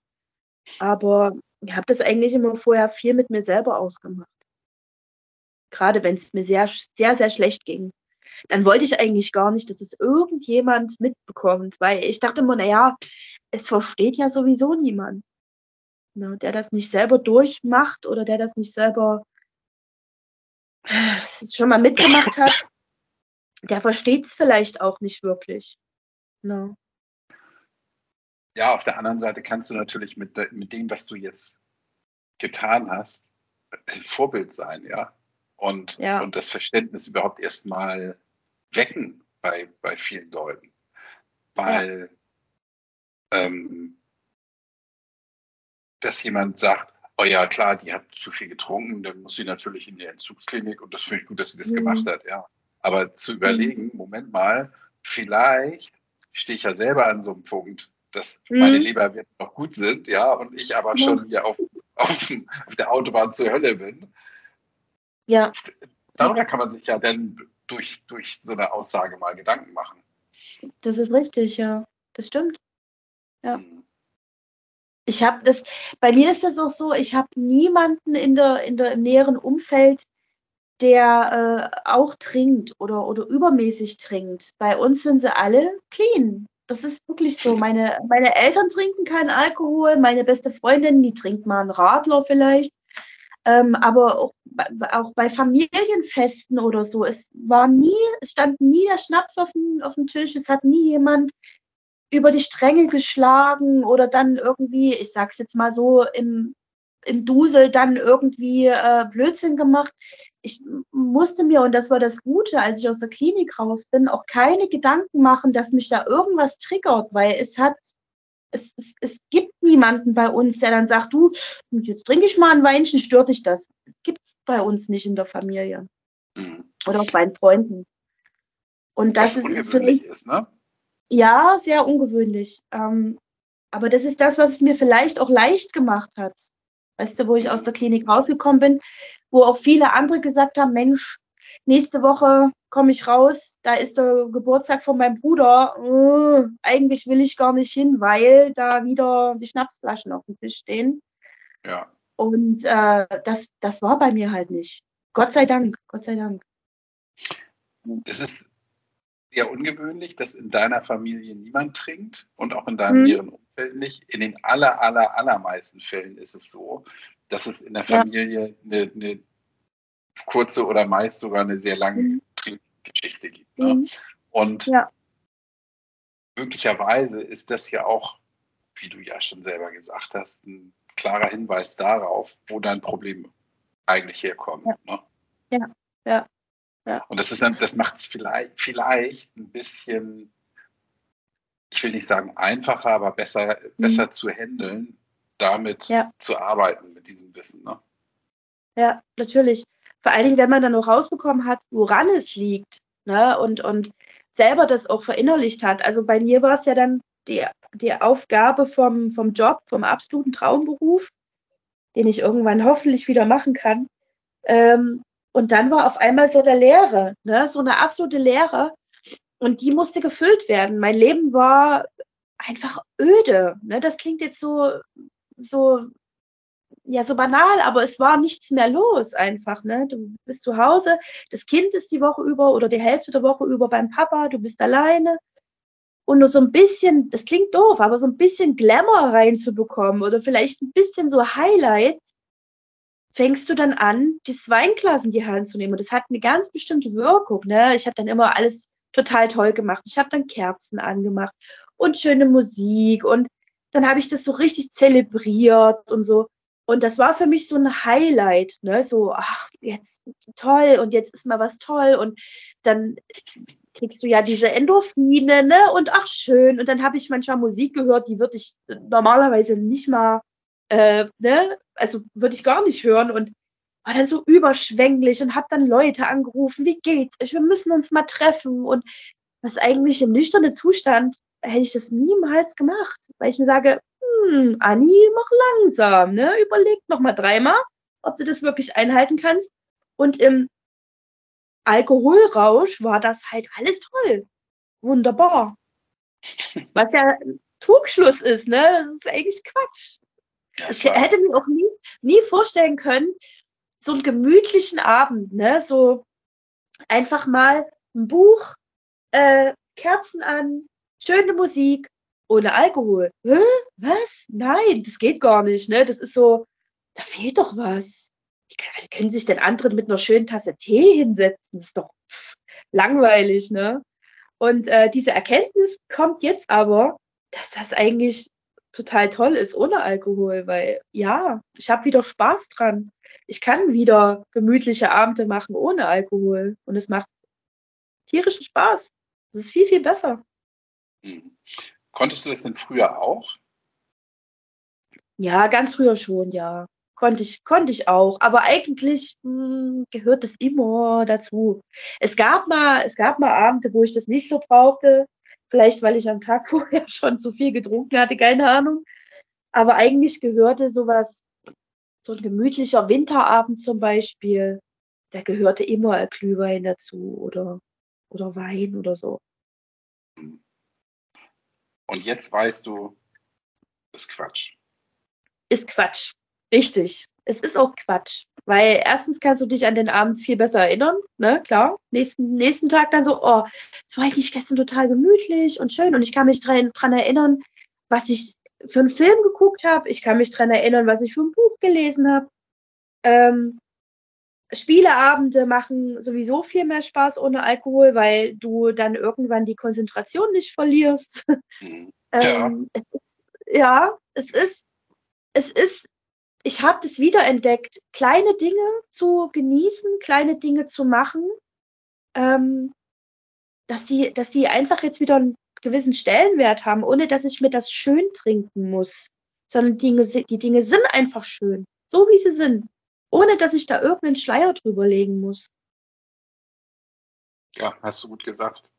[SPEAKER 2] Aber ich habe das eigentlich immer vorher viel mit mir selber ausgemacht. Gerade wenn es mir sehr, sehr, sehr schlecht ging. Dann wollte ich eigentlich gar nicht, dass es irgendjemand mitbekommt, weil ich dachte immer, naja, es versteht ja sowieso niemand ne, der das nicht selber durchmacht oder der das nicht selber schon mal mitgemacht hat, der versteht es vielleicht auch nicht wirklich. Ne.
[SPEAKER 1] Ja, auf der anderen Seite kannst du natürlich mit, mit dem, was du jetzt getan hast, ein Vorbild sein, ja. Und, ja. und das Verständnis überhaupt erstmal wecken bei, bei vielen Leuten. Weil ja. ähm, dass jemand sagt, oh ja, klar, die hat zu viel getrunken, dann muss sie natürlich in die Entzugsklinik und das finde ich gut, dass sie das mhm. gemacht hat, ja. Aber zu überlegen, mhm. Moment mal, vielleicht stehe ich ja selber an so einem Punkt, dass mhm. meine Leberwerte noch gut sind, ja, und ich aber schon hier auf, auf, auf der Autobahn zur Hölle bin.
[SPEAKER 2] Ja.
[SPEAKER 1] Darüber kann man sich ja dann durch, durch so eine Aussage mal Gedanken machen.
[SPEAKER 2] Das ist richtig, ja. Das stimmt. Ja. Mhm. Ich habe das, bei mir ist das auch so, ich habe niemanden in der, in der, im näheren Umfeld, der äh, auch trinkt oder, oder übermäßig trinkt. Bei uns sind sie alle clean. Das ist wirklich so. Meine, meine Eltern trinken keinen Alkohol, meine beste Freundin, die trinkt mal einen Radler vielleicht. Ähm, aber auch, auch, bei Familienfesten oder so, es war nie, es stand nie der Schnaps auf dem, auf dem Tisch, es hat nie jemand über die Stränge geschlagen oder dann irgendwie, ich sag's jetzt mal so, im, im Dusel dann irgendwie äh, Blödsinn gemacht. Ich musste mir, und das war das Gute, als ich aus der Klinik raus bin, auch keine Gedanken machen, dass mich da irgendwas triggert, weil es hat, es, es, es gibt niemanden bei uns, der dann sagt, du, jetzt trinke ich mal ein Weinchen, stört dich das. Gibt es bei uns nicht in der Familie. Mhm. Oder auch bei den Freunden. Und das
[SPEAKER 1] Was ist für mich, ist, ne?
[SPEAKER 2] ja, sehr ungewöhnlich. Ähm, aber das ist das, was es mir vielleicht auch leicht gemacht hat. Weißt du, wo ich aus der Klinik rausgekommen bin, wo auch viele andere gesagt haben, Mensch, nächste Woche komme ich raus, da ist der Geburtstag von meinem Bruder. Äh, eigentlich will ich gar nicht hin, weil da wieder die Schnapsflaschen auf dem Tisch stehen.
[SPEAKER 1] Ja.
[SPEAKER 2] Und äh, das, das war bei mir halt nicht. Gott sei Dank, Gott sei Dank.
[SPEAKER 1] Es ist sehr ungewöhnlich, dass in deiner Familie niemand trinkt und auch in deinem näheren Umfeld nicht. In den aller, aller, allermeisten Fällen ist es so, dass es in der Familie eine, eine, kurze oder meist sogar eine sehr lange mhm. Trinkgeschichte gibt. Ne? Mhm. Und ja. möglicherweise ist das ja auch, wie du ja schon selber gesagt hast, ein klarer Hinweis darauf, wo dein Problem eigentlich herkommt.
[SPEAKER 2] Ja,
[SPEAKER 1] ne?
[SPEAKER 2] ja. ja. Ja.
[SPEAKER 1] Und das ist dann, das macht es vielleicht, vielleicht ein bisschen, ich will nicht sagen einfacher, aber besser, mhm. besser zu handeln, damit ja. zu arbeiten mit diesem Wissen. Ne?
[SPEAKER 2] Ja, natürlich. Vor allen Dingen, wenn man dann noch rausbekommen hat, woran es liegt. ne? und, und selber das auch verinnerlicht hat. Also bei mir war es ja dann die, die Aufgabe vom, vom Job, vom absoluten Traumberuf, den ich irgendwann hoffentlich wieder machen kann. Ähm, und dann war auf einmal so eine Leere, ne? so eine absolute Leere. Und die musste gefüllt werden. Mein Leben war einfach öde. Ne? Das klingt jetzt so, so, ja, so banal, aber es war nichts mehr los einfach. Ne? Du bist zu Hause, das Kind ist die Woche über oder die Hälfte der Woche über beim Papa, du bist alleine. Und nur so ein bisschen, das klingt doof, aber so ein bisschen Glamour reinzubekommen oder vielleicht ein bisschen so Highlights, fängst du dann an, das Weinglas in die Hand zu nehmen. Und das hat eine ganz bestimmte Wirkung. Ne? Ich habe dann immer alles total toll gemacht. Ich habe dann Kerzen angemacht und schöne Musik und dann habe ich das so richtig zelebriert und so. Und das war für mich so ein Highlight, ne? So, ach, jetzt toll und jetzt ist mal was toll und dann kriegst du ja diese Endorphine, ne? Und ach schön. Und dann habe ich manchmal Musik gehört, die würde ich normalerweise nicht mal, äh, ne? Also würde ich gar nicht hören und war dann so überschwänglich und habe dann Leute angerufen, wie geht's? Wir müssen uns mal treffen. Und was eigentlich im nüchternen Zustand hätte ich das niemals gemacht, weil ich mir sage, hm, Anni, mach langsam, ne? Überleg noch mal dreimal, ob du das wirklich einhalten kannst. Und im Alkoholrausch war das halt alles toll. Wunderbar. Was ja Trugschluss ist, ne? Das ist eigentlich Quatsch. Ich hätte mir auch nie, nie vorstellen können, so einen gemütlichen Abend, ne? So einfach mal ein Buch, äh, Kerzen an, schöne Musik, ohne Alkohol. Hä? Was? Nein, das geht gar nicht, ne? Das ist so, da fehlt doch was. Wie können sich denn andere mit einer schönen Tasse Tee hinsetzen? Das ist doch langweilig, ne? Und äh, diese Erkenntnis kommt jetzt aber, dass das eigentlich total toll ist ohne Alkohol, weil ja, ich habe wieder Spaß dran. Ich kann wieder gemütliche Abende machen ohne Alkohol und es macht tierischen Spaß. Es ist viel, viel besser.
[SPEAKER 1] Mhm. Konntest du das denn früher auch?
[SPEAKER 2] Ja, ganz früher schon, ja. Konnte ich, konnte ich auch. Aber eigentlich mh, hm, gehört es immer dazu. Es gab mal, es gab mal Abende, wo ich das nicht so brauchte. Vielleicht, weil ich am Tag vorher schon zu viel getrunken hatte, keine Ahnung. Aber eigentlich gehörte sowas, so ein gemütlicher Winterabend zum Beispiel, da gehörte immer ein Glühwein dazu oder, oder Wein oder so.
[SPEAKER 1] Und jetzt weißt du, ist Quatsch.
[SPEAKER 2] Ist Quatsch. Richtig. Es ist auch Quatsch. Weil erstens kannst du dich an den Abend viel besser erinnern, ne, klar. Nächsten, nächsten Tag dann so, oh, es war eigentlich gestern total gemütlich und schön und ich kann mich dran, dran erinnern, was ich für einen Film geguckt habe. Ich kann mich dran erinnern, was ich für ein Buch gelesen habe. Ähm, Spieleabende machen sowieso viel mehr Spaß ohne Alkohol, weil du dann irgendwann die Konzentration nicht verlierst. Mhm. Ja. ähm, es ist, ja, es ist, es ist, ich habe das wiederentdeckt, kleine Dinge zu genießen, kleine Dinge zu machen, ähm, dass sie, dass sie einfach jetzt wieder einen gewissen Stellenwert haben, ohne dass ich mir das schön trinken muss, sondern die Dinge, die Dinge sind einfach schön, so wie sie sind ohne dass ich da irgendeinen Schleier drüber legen muss.
[SPEAKER 1] Ja, hast du gut gesagt.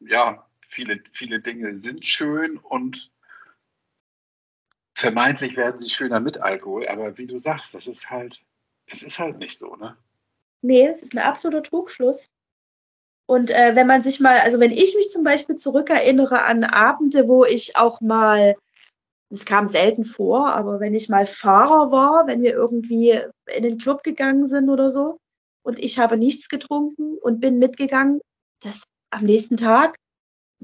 [SPEAKER 1] Ja, viele, viele Dinge sind schön und vermeintlich werden sie schöner mit Alkohol, aber wie du sagst, das ist halt, es ist halt nicht so, ne?
[SPEAKER 2] Nee, es ist ein absoluter Trugschluss. Und äh, wenn man sich mal, also wenn ich mich zum Beispiel zurückerinnere an Abende, wo ich auch mal es kam selten vor, aber wenn ich mal Fahrer war, wenn wir irgendwie in den Club gegangen sind oder so und ich habe nichts getrunken und bin mitgegangen, das am nächsten Tag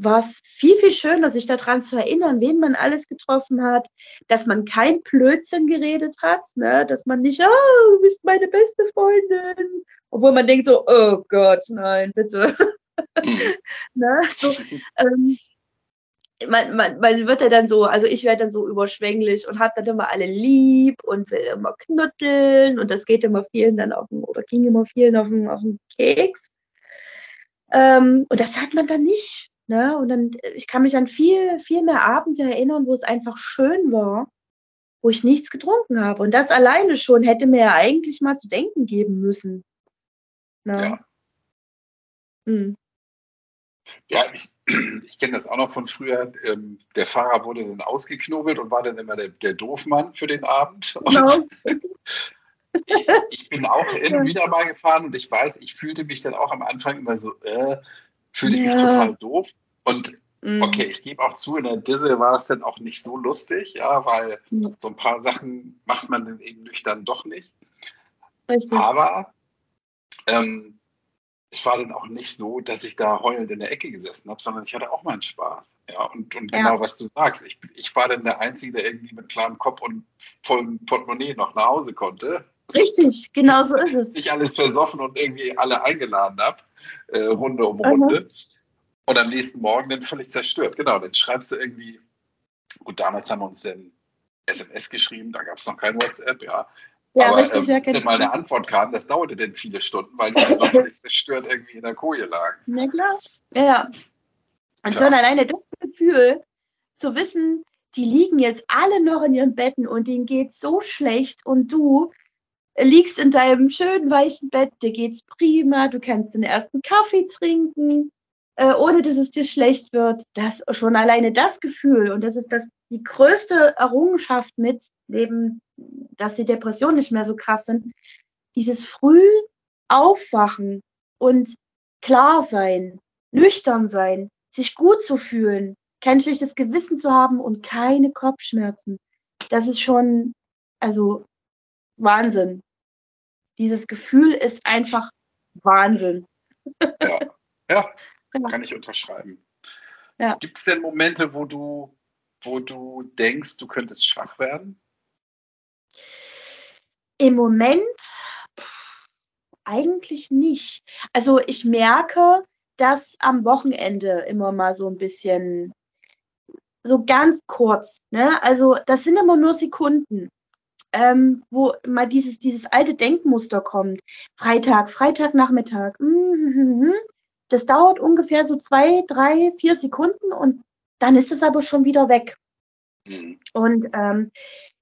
[SPEAKER 2] war es viel, viel schöner, sich daran zu erinnern, wen man alles getroffen hat, dass man kein Blödsinn geredet hat, ne? dass man nicht, oh, du bist meine beste Freundin, obwohl man denkt so, oh Gott, nein, bitte. Ne? so, ähm, man, man, man wird ja dann so, also ich werde dann so überschwänglich und habe dann immer alle lieb und will immer knuddeln und das geht immer vielen dann auf den, oder ging immer vielen auf den, auf den Keks. Ähm, und das hat man dann nicht. Ne? Und dann, ich kann mich an viel, viel mehr Abende erinnern, wo es einfach schön war, wo ich nichts getrunken habe. Und das alleine schon hätte mir ja eigentlich mal zu denken geben müssen. Ne? Ja. Mhm.
[SPEAKER 1] Ja, ich, ich kenne das auch noch von früher. Ähm, der Fahrer wurde dann ausgeknobelt und war dann immer der, der Doofmann für den Abend. Genau. ich, ich, bin auch hin und wieder mal gefahren und ich weiß, ich fühlte mich dann auch am Anfang immer so, äh, fühle ich ja. mich total doof. Und mhm. okay, ich gebe auch zu, in der Disse war das dann auch nicht so lustig, ja, weil mhm. so ein paar Sachen macht man dann eben nüchtern doch nicht. Richtig. Aber ähm, es war dann auch nicht so, dass ich da heulend in der Ecke gesessen habe, sondern ich hatte auch meinen Spaß. Ja, und, und ja. genau, was du sagst, ich, ich war dann der Einzige, der irgendwie mit klarem Kopf und vollem Portemonnaie noch nach Hause konnte.
[SPEAKER 2] Richtig, genau so ist es.
[SPEAKER 1] Ich alles versoffen und irgendwie alle eingeladen habe, äh, Runde um Runde. Mhm. Und am nächsten Morgen dann völlig zerstört. Genau, dann schreibst du irgendwie, gut, damals haben wir uns dann SMS geschrieben, da gab es noch kein WhatsApp, ja. Ja, Aber, richtig, ähm, ja, bis mal eine Antwort kam, das dauerte dann viele Stunden, weil die noch völlig zerstört irgendwie in der Koje lagen.
[SPEAKER 2] Na klar. Ja, ja. Und klar. schon alleine das Gefühl, zu wissen, die liegen jetzt alle noch in ihren Betten und denen geht so schlecht und du liegst in deinem schönen weichen Bett, dir geht's prima, du kannst den ersten Kaffee trinken, äh, ohne dass es dir schlecht wird. Das schon alleine das Gefühl und das ist das die größte Errungenschaft mit, neben, dass die Depressionen nicht mehr so krass sind, dieses früh aufwachen und klar sein, nüchtern sein, sich gut zu fühlen, kein schlechtes Gewissen zu haben und keine Kopfschmerzen. Das ist schon, also Wahnsinn. Dieses Gefühl ist einfach Wahnsinn.
[SPEAKER 1] Ja, ja kann ich unterschreiben. Ja. Gibt es denn Momente, wo du wo du denkst, du könntest schwach werden?
[SPEAKER 2] Im Moment eigentlich nicht. Also ich merke, dass am Wochenende immer mal so ein bisschen, so ganz kurz, ne? Also das sind immer nur Sekunden, ähm, wo mal dieses, dieses alte Denkmuster kommt. Freitag, Freitagnachmittag. Mm, das dauert ungefähr so zwei, drei, vier Sekunden und dann ist es aber schon wieder weg. Mhm. Und ähm,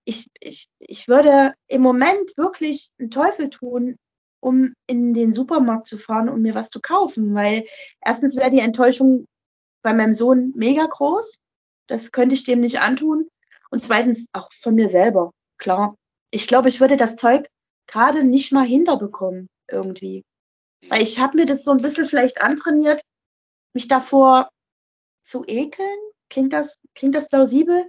[SPEAKER 2] ich, ich, ich würde im Moment wirklich einen Teufel tun, um in den Supermarkt zu fahren und mir was zu kaufen, weil erstens wäre die Enttäuschung bei meinem Sohn mega groß. Das könnte ich dem nicht antun. Und zweitens auch von mir selber, klar. Ich glaube, ich würde das Zeug gerade nicht mal hinterbekommen, irgendwie. Weil ich habe mir das so ein bisschen vielleicht antrainiert, mich davor zu ekeln. Klingt das, klingt das plausibel?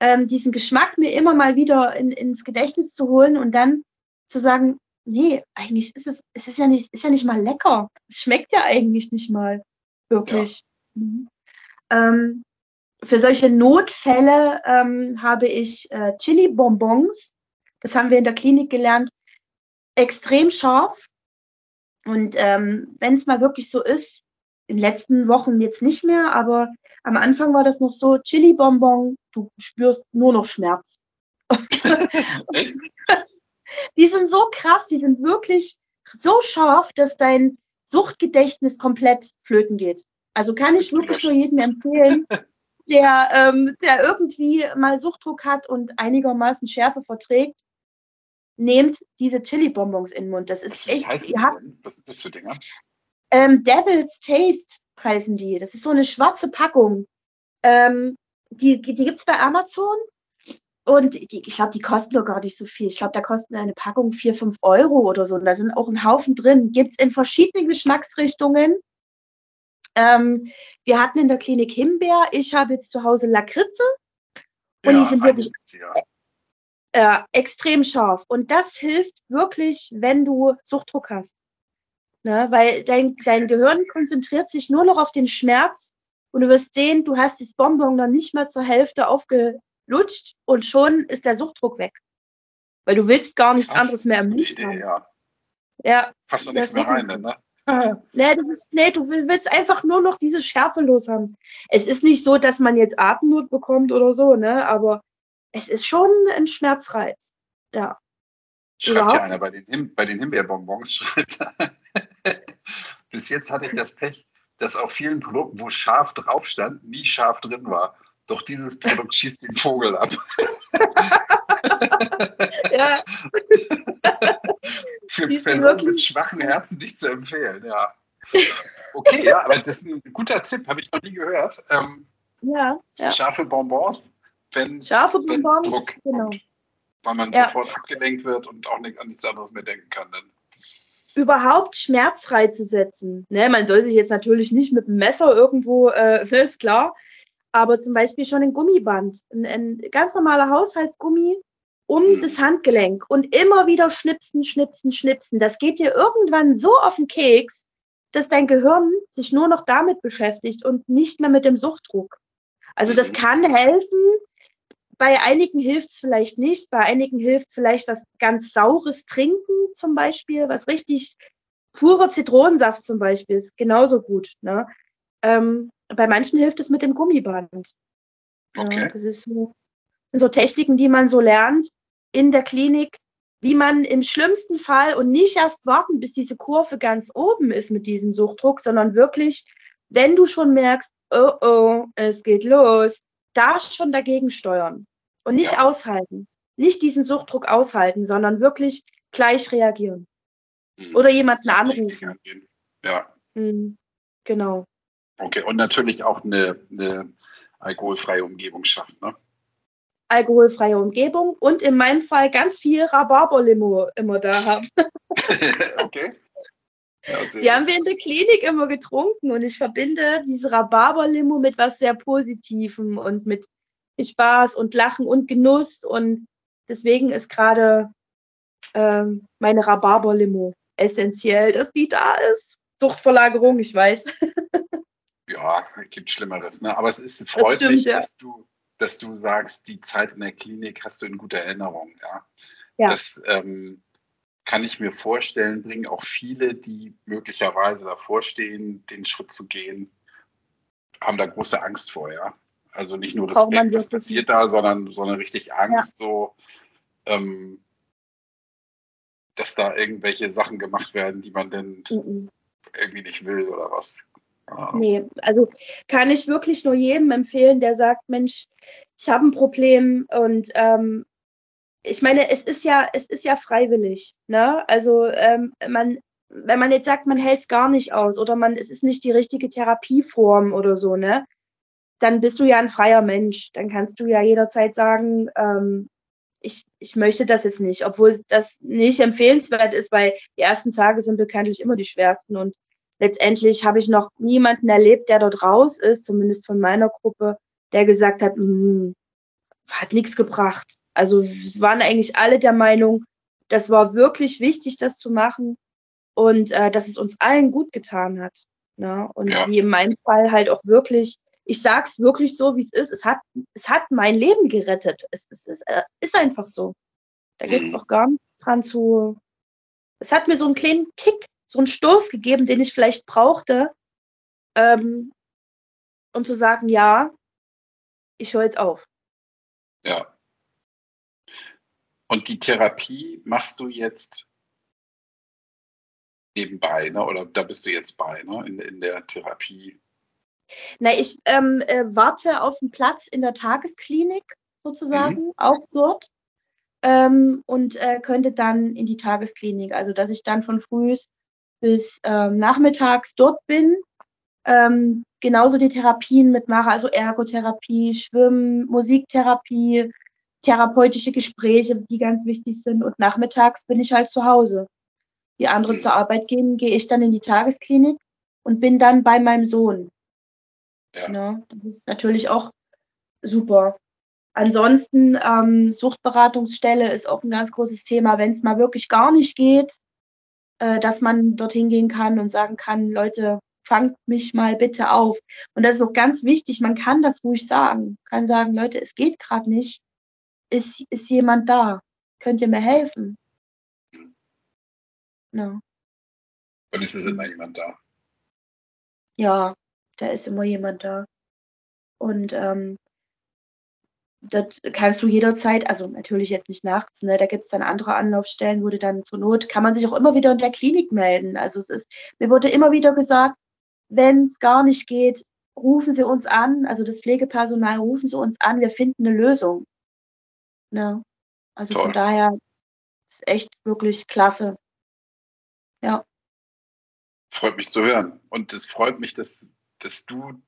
[SPEAKER 2] Ähm, diesen Geschmack mir immer mal wieder in, ins Gedächtnis zu holen und dann zu sagen, nee, eigentlich ist es, es ist ja nicht, ist ja nicht mal lecker. Es schmeckt ja eigentlich nicht mal wirklich. Ja. Mhm. Ähm, für solche Notfälle ähm, habe ich äh, Chili-Bonbons. Das haben wir in der Klinik gelernt. Extrem scharf. Und ähm, wenn es mal wirklich so ist, in den letzten Wochen jetzt nicht mehr, aber am Anfang war das noch so, Chili-Bonbon, du spürst nur noch Schmerz. die sind so krass, die sind wirklich so scharf, dass dein Suchtgedächtnis komplett flöten geht. Also kann ich wirklich nur jedem empfehlen, der, ähm, der irgendwie mal Suchtdruck hat und einigermaßen Schärfe verträgt, nehmt diese Chili-Bonbons in den Mund. Das ist
[SPEAKER 1] Was echt.
[SPEAKER 2] Heißt
[SPEAKER 1] habt, was ist das für Dinger?
[SPEAKER 2] Ähm, Devil's Taste heißen die. Das ist so eine schwarze Packung. Ähm, die die gibt es bei Amazon. Und die, ich glaube, die kosten doch gar nicht so viel. Ich glaube, da kosten eine Packung 4, 5 Euro oder so. Und da sind auch ein Haufen drin. Gibt es in verschiedenen Geschmacksrichtungen. Ähm, wir hatten in der Klinik Himbeer. Ich habe jetzt zu Hause Lakritze. Und ja, die sind wirklich ja. äh, extrem scharf. Und das hilft wirklich, wenn du Suchtdruck hast. Ne? Weil dein, dein Gehirn konzentriert sich nur noch auf den Schmerz und du wirst sehen, du hast das Bonbon noch nicht mal zur Hälfte aufgelutscht und schon ist der Suchtdruck weg. Weil du willst gar nichts Krass, anderes mehr im Mund haben. Ja.
[SPEAKER 1] ja. Passt doch nichts mehr rein, ne?
[SPEAKER 2] Nee, das ist, nee, du willst einfach nur noch diese Schärfe los haben. Es ist nicht so, dass man jetzt Atemnot bekommt oder so, ne? Aber es ist schon ein Schmerzreiz. Ja.
[SPEAKER 1] Schreibt ja einer bei den, Him bei den Himbeerbonbons, schreibt Bis jetzt hatte ich das Pech, dass auf vielen Produkten, wo scharf drauf stand, nie scharf drin war. Doch dieses Produkt schießt den Vogel ab. ja. Für Personen mit schwachen Herzen nicht zu empfehlen, ja. Okay, ja, aber das ist ein guter Tipp, habe ich noch nie gehört. Ähm,
[SPEAKER 2] ja, ja.
[SPEAKER 1] Scharfe Bonbons, wenn,
[SPEAKER 2] Scharfe
[SPEAKER 1] wenn
[SPEAKER 2] Bonbons,
[SPEAKER 1] Druck
[SPEAKER 2] genau.
[SPEAKER 1] kommt, weil man
[SPEAKER 2] Ja.
[SPEAKER 1] sofort abgelenkt wird und auch nicht, an nichts anderes mehr denken kann. Dann.
[SPEAKER 2] überhaupt schmerzfrei zu setzen. Ne, man soll sich jetzt natürlich nicht mit dem Messer irgendwo, äh, ne, ist klar, aber zum Beispiel schon ein Gummiband, ein, ein ganz normaler Haushaltsgummi um
[SPEAKER 1] Mhm.
[SPEAKER 2] das Handgelenk und immer wieder schnipsen, schnipsen, schnipsen. Das geht dir irgendwann so auf den Keks, dass dein Gehirn sich nur noch damit beschäftigt und nicht mehr mit dem Suchtdruck. Also das
[SPEAKER 1] Mhm.
[SPEAKER 2] kann helfen. Bei einigen hilft es vielleicht nicht. Bei einigen hilft vielleicht was ganz Saures trinken zum Beispiel, was richtig purer Zitronensaft zum Beispiel ist genauso gut. Ne? Ähm, bei manchen hilft es mit dem Gummiband. Ja,
[SPEAKER 1] Okay.
[SPEAKER 2] das ist so, sind so Techniken, die man so lernt in der Klinik, wie man im schlimmsten Fall und nicht erst warten, bis diese Kurve ganz oben ist mit diesem Suchtdruck, sondern wirklich, wenn du schon merkst, oh oh, es geht los, da schon dagegen steuern und nicht
[SPEAKER 1] Ja.
[SPEAKER 2] aushalten. Nicht diesen Suchtdruck aushalten, sondern wirklich gleich reagieren.
[SPEAKER 1] Mhm.
[SPEAKER 2] Oder jemanden anrufen.
[SPEAKER 1] Ja,
[SPEAKER 2] Mhm. Genau.
[SPEAKER 1] okay. Und natürlich auch eine, eine alkoholfreie Umgebung schaffen. Ne?
[SPEAKER 2] Alkoholfreie Umgebung und in meinem Fall ganz viel Rhabarberlimo immer da haben.
[SPEAKER 1] okay. Ja, sehr
[SPEAKER 2] Die haben wir in der Klinik immer getrunken und ich verbinde diese Rhabarberlimo mit was sehr Positivem und mit Spaß und Lachen und Genuss und deswegen ist gerade ähm, meine Rhabarberlimo essentiell, dass die da ist. Suchtverlagerung, ich weiß.
[SPEAKER 1] Ja, gibt Schlimmeres. Ne? Aber es ist mich,
[SPEAKER 2] ja.
[SPEAKER 1] dass, du, dass du sagst, die Zeit in der Klinik hast du in guter Erinnerung. Ja?
[SPEAKER 2] Ja.
[SPEAKER 1] Das ähm, kann ich mir vorstellen, bringen auch viele, die möglicherweise davor stehen, den Schritt zu gehen, haben da große Angst vor. Ja? Also nicht nur Respekt, was passiert da, sondern, sondern richtig Angst, so, ähm, dass da irgendwelche Sachen gemacht werden, die man denn
[SPEAKER 2] Mhm.
[SPEAKER 1] irgendwie nicht will oder was. Ahnung.
[SPEAKER 2] Nee, also kann ich wirklich nur jedem empfehlen, der sagt, Mensch, ich habe ein Problem und ähm, ich meine, es ist ja, es ist ja freiwillig, ne? Also ähm, man, wenn man jetzt sagt, man hält es gar nicht aus oder man, es ist nicht die richtige Therapieform oder so, ne? Dann bist du ja ein freier Mensch. Dann kannst du ja jederzeit sagen, ähm, ich, ich möchte das jetzt nicht, obwohl das nicht empfehlenswert ist, weil die ersten Tage sind bekanntlich immer die schwersten und letztendlich habe ich noch niemanden erlebt, der dort raus ist, zumindest von meiner Gruppe, der gesagt hat, "Mm, hat nichts gebracht. Also es waren eigentlich alle der Meinung, das war wirklich wichtig, das zu machen und äh, dass es uns allen gut getan hat. Ne? Und
[SPEAKER 1] Ja.
[SPEAKER 2] wie in meinem Fall halt auch wirklich, ich sag's wirklich so, wie es ist, es hat, es hat mein Leben gerettet. Es, es, es äh, ist einfach so. Da gibt's
[SPEAKER 1] Mhm.
[SPEAKER 2] auch gar nichts dran zu. Es hat mir so einen kleinen Kick, so einen Stoß gegeben, den ich vielleicht brauchte, ähm, um zu sagen, ja, ich höre jetzt auf.
[SPEAKER 1] Ja. Und die Therapie machst du jetzt nebenbei, ne? Oder da bist du jetzt bei, ne? In, in der Therapie.
[SPEAKER 2] Na, ich ähm, äh, warte auf einen Platz in der Tagesklinik sozusagen, auch dort. Ähm, und äh, könnte dann in die Tagesklinik, also dass ich dann von früh bis ähm, nachmittags dort bin. Ähm, genauso die Therapien mitmache, also Ergotherapie, Schwimmen, Musiktherapie, therapeutische Gespräche, die ganz wichtig sind. Und nachmittags bin ich halt zu Hause. Die anderen
[SPEAKER 1] Mhm.
[SPEAKER 2] zur Arbeit gehen, gehe ich dann in die Tagesklinik und bin dann bei meinem Sohn.
[SPEAKER 1] Ja.
[SPEAKER 2] Ne? Das ist natürlich auch super. Ansonsten, ähm, Suchtberatungsstelle ist auch ein ganz großes Thema, wenn es mal wirklich gar nicht geht, äh, dass man dorthin gehen kann und sagen kann, Leute, fangt mich mal bitte auf. Und das ist auch ganz wichtig, man kann das ruhig sagen. Kann sagen, Leute, es geht gerade nicht. Ist, ist jemand da? Könnt ihr mir helfen? Ja.
[SPEAKER 1] Und es ist immer jemand da.
[SPEAKER 2] Ja, da ist immer jemand da. Und ähm, das kannst du jederzeit, also natürlich jetzt nicht nachts, ne, da gibt es dann andere Anlaufstellen, wo du dann zur Not, kann man sich auch immer wieder in der Klinik melden. Also es ist, mir wurde immer wieder gesagt, wenn es gar nicht geht, rufen Sie uns an, also das Pflegepersonal, rufen Sie uns an, wir finden eine Lösung. Ne? Also
[SPEAKER 1] Toll.
[SPEAKER 2] von daher ist echt wirklich klasse. Ja.
[SPEAKER 1] Freut mich zu hören. Und es freut mich, dass, dass du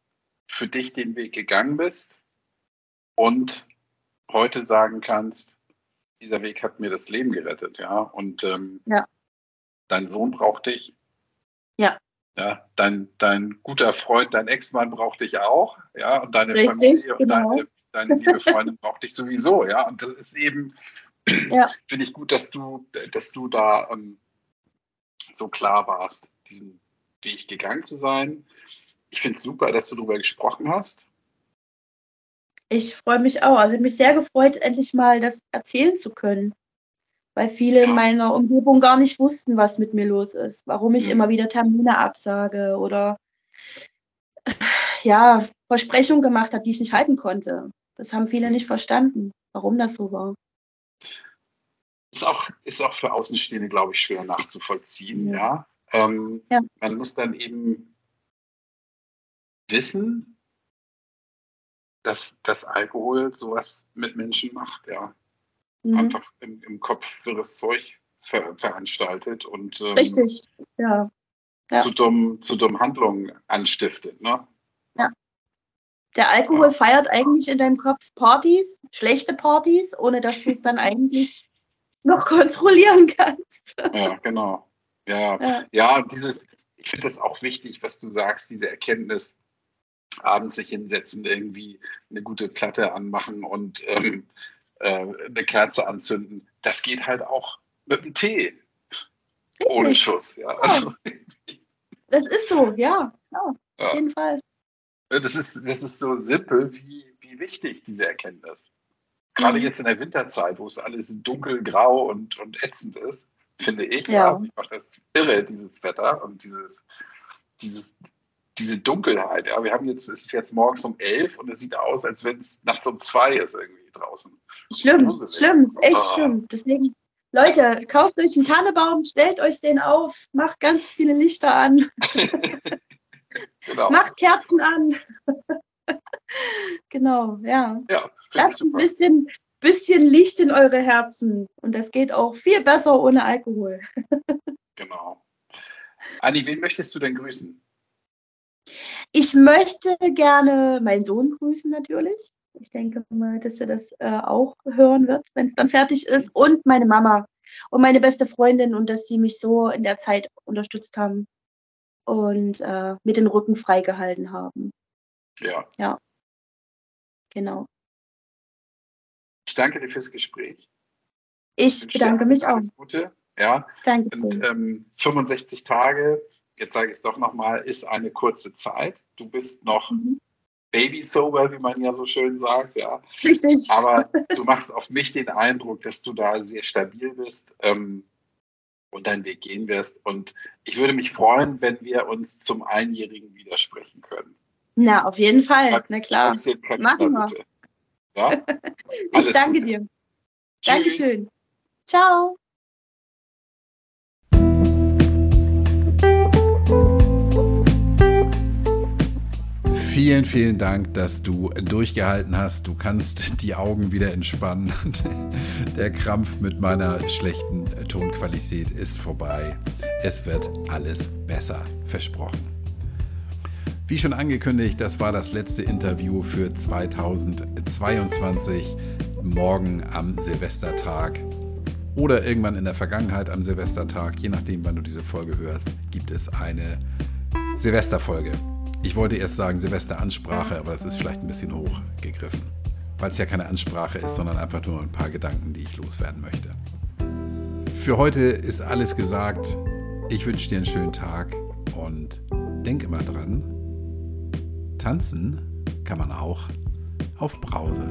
[SPEAKER 1] für dich den Weg gegangen bist und heute sagen kannst, dieser Weg hat mir das Leben gerettet, ja. Und ähm, ja. dein Sohn braucht dich.
[SPEAKER 2] Ja.
[SPEAKER 1] Ja, dein, dein guter Freund, dein Ex-Mann braucht dich auch, ja, und deine Richtig, Familie und genau. deine, deine liebe Freundin braucht dich sowieso, ja. Und das ist eben, ja. finde ich gut, dass du, dass du da ähm, so klar warst, diesen Weg gegangen zu sein. Ich finde es super, dass du darüber gesprochen hast.
[SPEAKER 2] Ich freue mich auch. Also ich mich sehr gefreut, endlich mal das erzählen zu können. Weil viele in meiner Umgebung gar nicht wussten, was mit mir los ist, warum ich mhm. immer wieder Termine absage oder ja, Versprechungen gemacht habe, die ich nicht halten konnte. Das haben viele nicht verstanden, warum das so war.
[SPEAKER 1] Ist auch, ist auch für Außenstehende, glaube ich, schwer nachzuvollziehen. Ja. ja? Ähm, ja. Man muss dann eben wissen, dass, dass Alkohol sowas mit Menschen macht, ja. Mhm. Einfach im, im Kopf wirres Zeug ver veranstaltet und
[SPEAKER 2] ähm, Richtig, ja.
[SPEAKER 1] ja. Zu, dummen, zu dummen Handlungen anstiftet, ne?
[SPEAKER 2] Ja. Der Alkohol ja. feiert eigentlich in deinem Kopf Partys, schlechte Partys, ohne dass du es dann eigentlich noch kontrollieren kannst.
[SPEAKER 1] Ja, genau. Ja, ja, ja dieses, ich finde das auch wichtig, was du sagst, diese Erkenntnis, abends sich hinsetzen, irgendwie eine gute Platte anmachen und ähm, äh, eine Kerze anzünden. Das geht halt auch mit einem Tee. Richtig. Ohne Schuss. Ja.
[SPEAKER 2] Also, das ist so, ja. ja, ja. Auf jeden Fall.
[SPEAKER 1] Das ist, das ist so simpel, wie, wie wichtig diese Erkenntnis. Gerade mhm. jetzt in der Winterzeit, wo es alles dunkel, grau und, und ätzend ist, finde ich. Ja. ja ich mache das irre, dieses Wetter und dieses, dieses, diese Dunkelheit. Ja. Wir haben jetzt, es ist jetzt morgens um elf und es sieht aus, als wenn es nachts um zwei ist irgendwie draußen.
[SPEAKER 2] Schlimm, schlimm, ist echt ah. schlimm. Deswegen, Leute, kauft euch einen Tannebaum, stellt euch den auf, macht ganz viele Lichter an. genau. Macht Kerzen an. genau, ja.
[SPEAKER 1] Ja,
[SPEAKER 2] Lasst ein bisschen, bisschen Licht in eure Herzen. Und das geht auch viel besser ohne Alkohol.
[SPEAKER 1] genau. Anni, wen möchtest du denn grüßen?
[SPEAKER 2] Ich möchte gerne meinen Sohn grüßen natürlich. Ich denke mal, dass er das äh, auch hören wird, wenn es dann fertig ist. Und meine Mama und meine beste Freundin und dass sie mich so in der Zeit unterstützt haben und äh, mir den Rücken freigehalten haben.
[SPEAKER 1] Ja.
[SPEAKER 2] Ja. Genau.
[SPEAKER 1] Ich danke dir fürs Gespräch.
[SPEAKER 2] Ich, ich bedanke mich auch. Alles
[SPEAKER 1] Gute. Ja.
[SPEAKER 2] Danke.
[SPEAKER 1] Und ähm, 65 Tage jetzt sage ich es doch nochmal, ist eine kurze Zeit. Du bist noch mhm. Baby sober, wie man ja so schön sagt, ja.
[SPEAKER 2] Richtig.
[SPEAKER 1] Aber du machst auf mich den Eindruck, dass du da sehr stabil bist ähm, und deinen Weg gehen wirst. Und ich würde mich freuen, wenn wir uns zum Einjährigen widersprechen können.
[SPEAKER 2] Na, auf jeden Fall. Magst, Na klar. Machen wir. Ja? ich danke Gute. dir. Tschüss. Dankeschön. Ciao.
[SPEAKER 1] Vielen, vielen Dank, dass du durchgehalten hast. Du kannst die Augen wieder entspannen. Der Krampf mit meiner schlechten Tonqualität ist vorbei. Es wird alles besser, versprochen. Wie schon angekündigt, das war das letzte Interview für 2022. Morgen am Silvestertag oder irgendwann in der Vergangenheit am Silvestertag, je nachdem, wann du diese Folge hörst, gibt es eine Silvesterfolge. Ich wollte erst sagen Silvesteransprache, aber das ist vielleicht ein bisschen hochgegriffen, weil es ja keine Ansprache ist, sondern einfach nur ein paar Gedanken, die ich loswerden möchte. Für heute ist alles gesagt. Ich wünsche dir einen schönen Tag und denk immer dran, tanzen kann man auch auf Brause.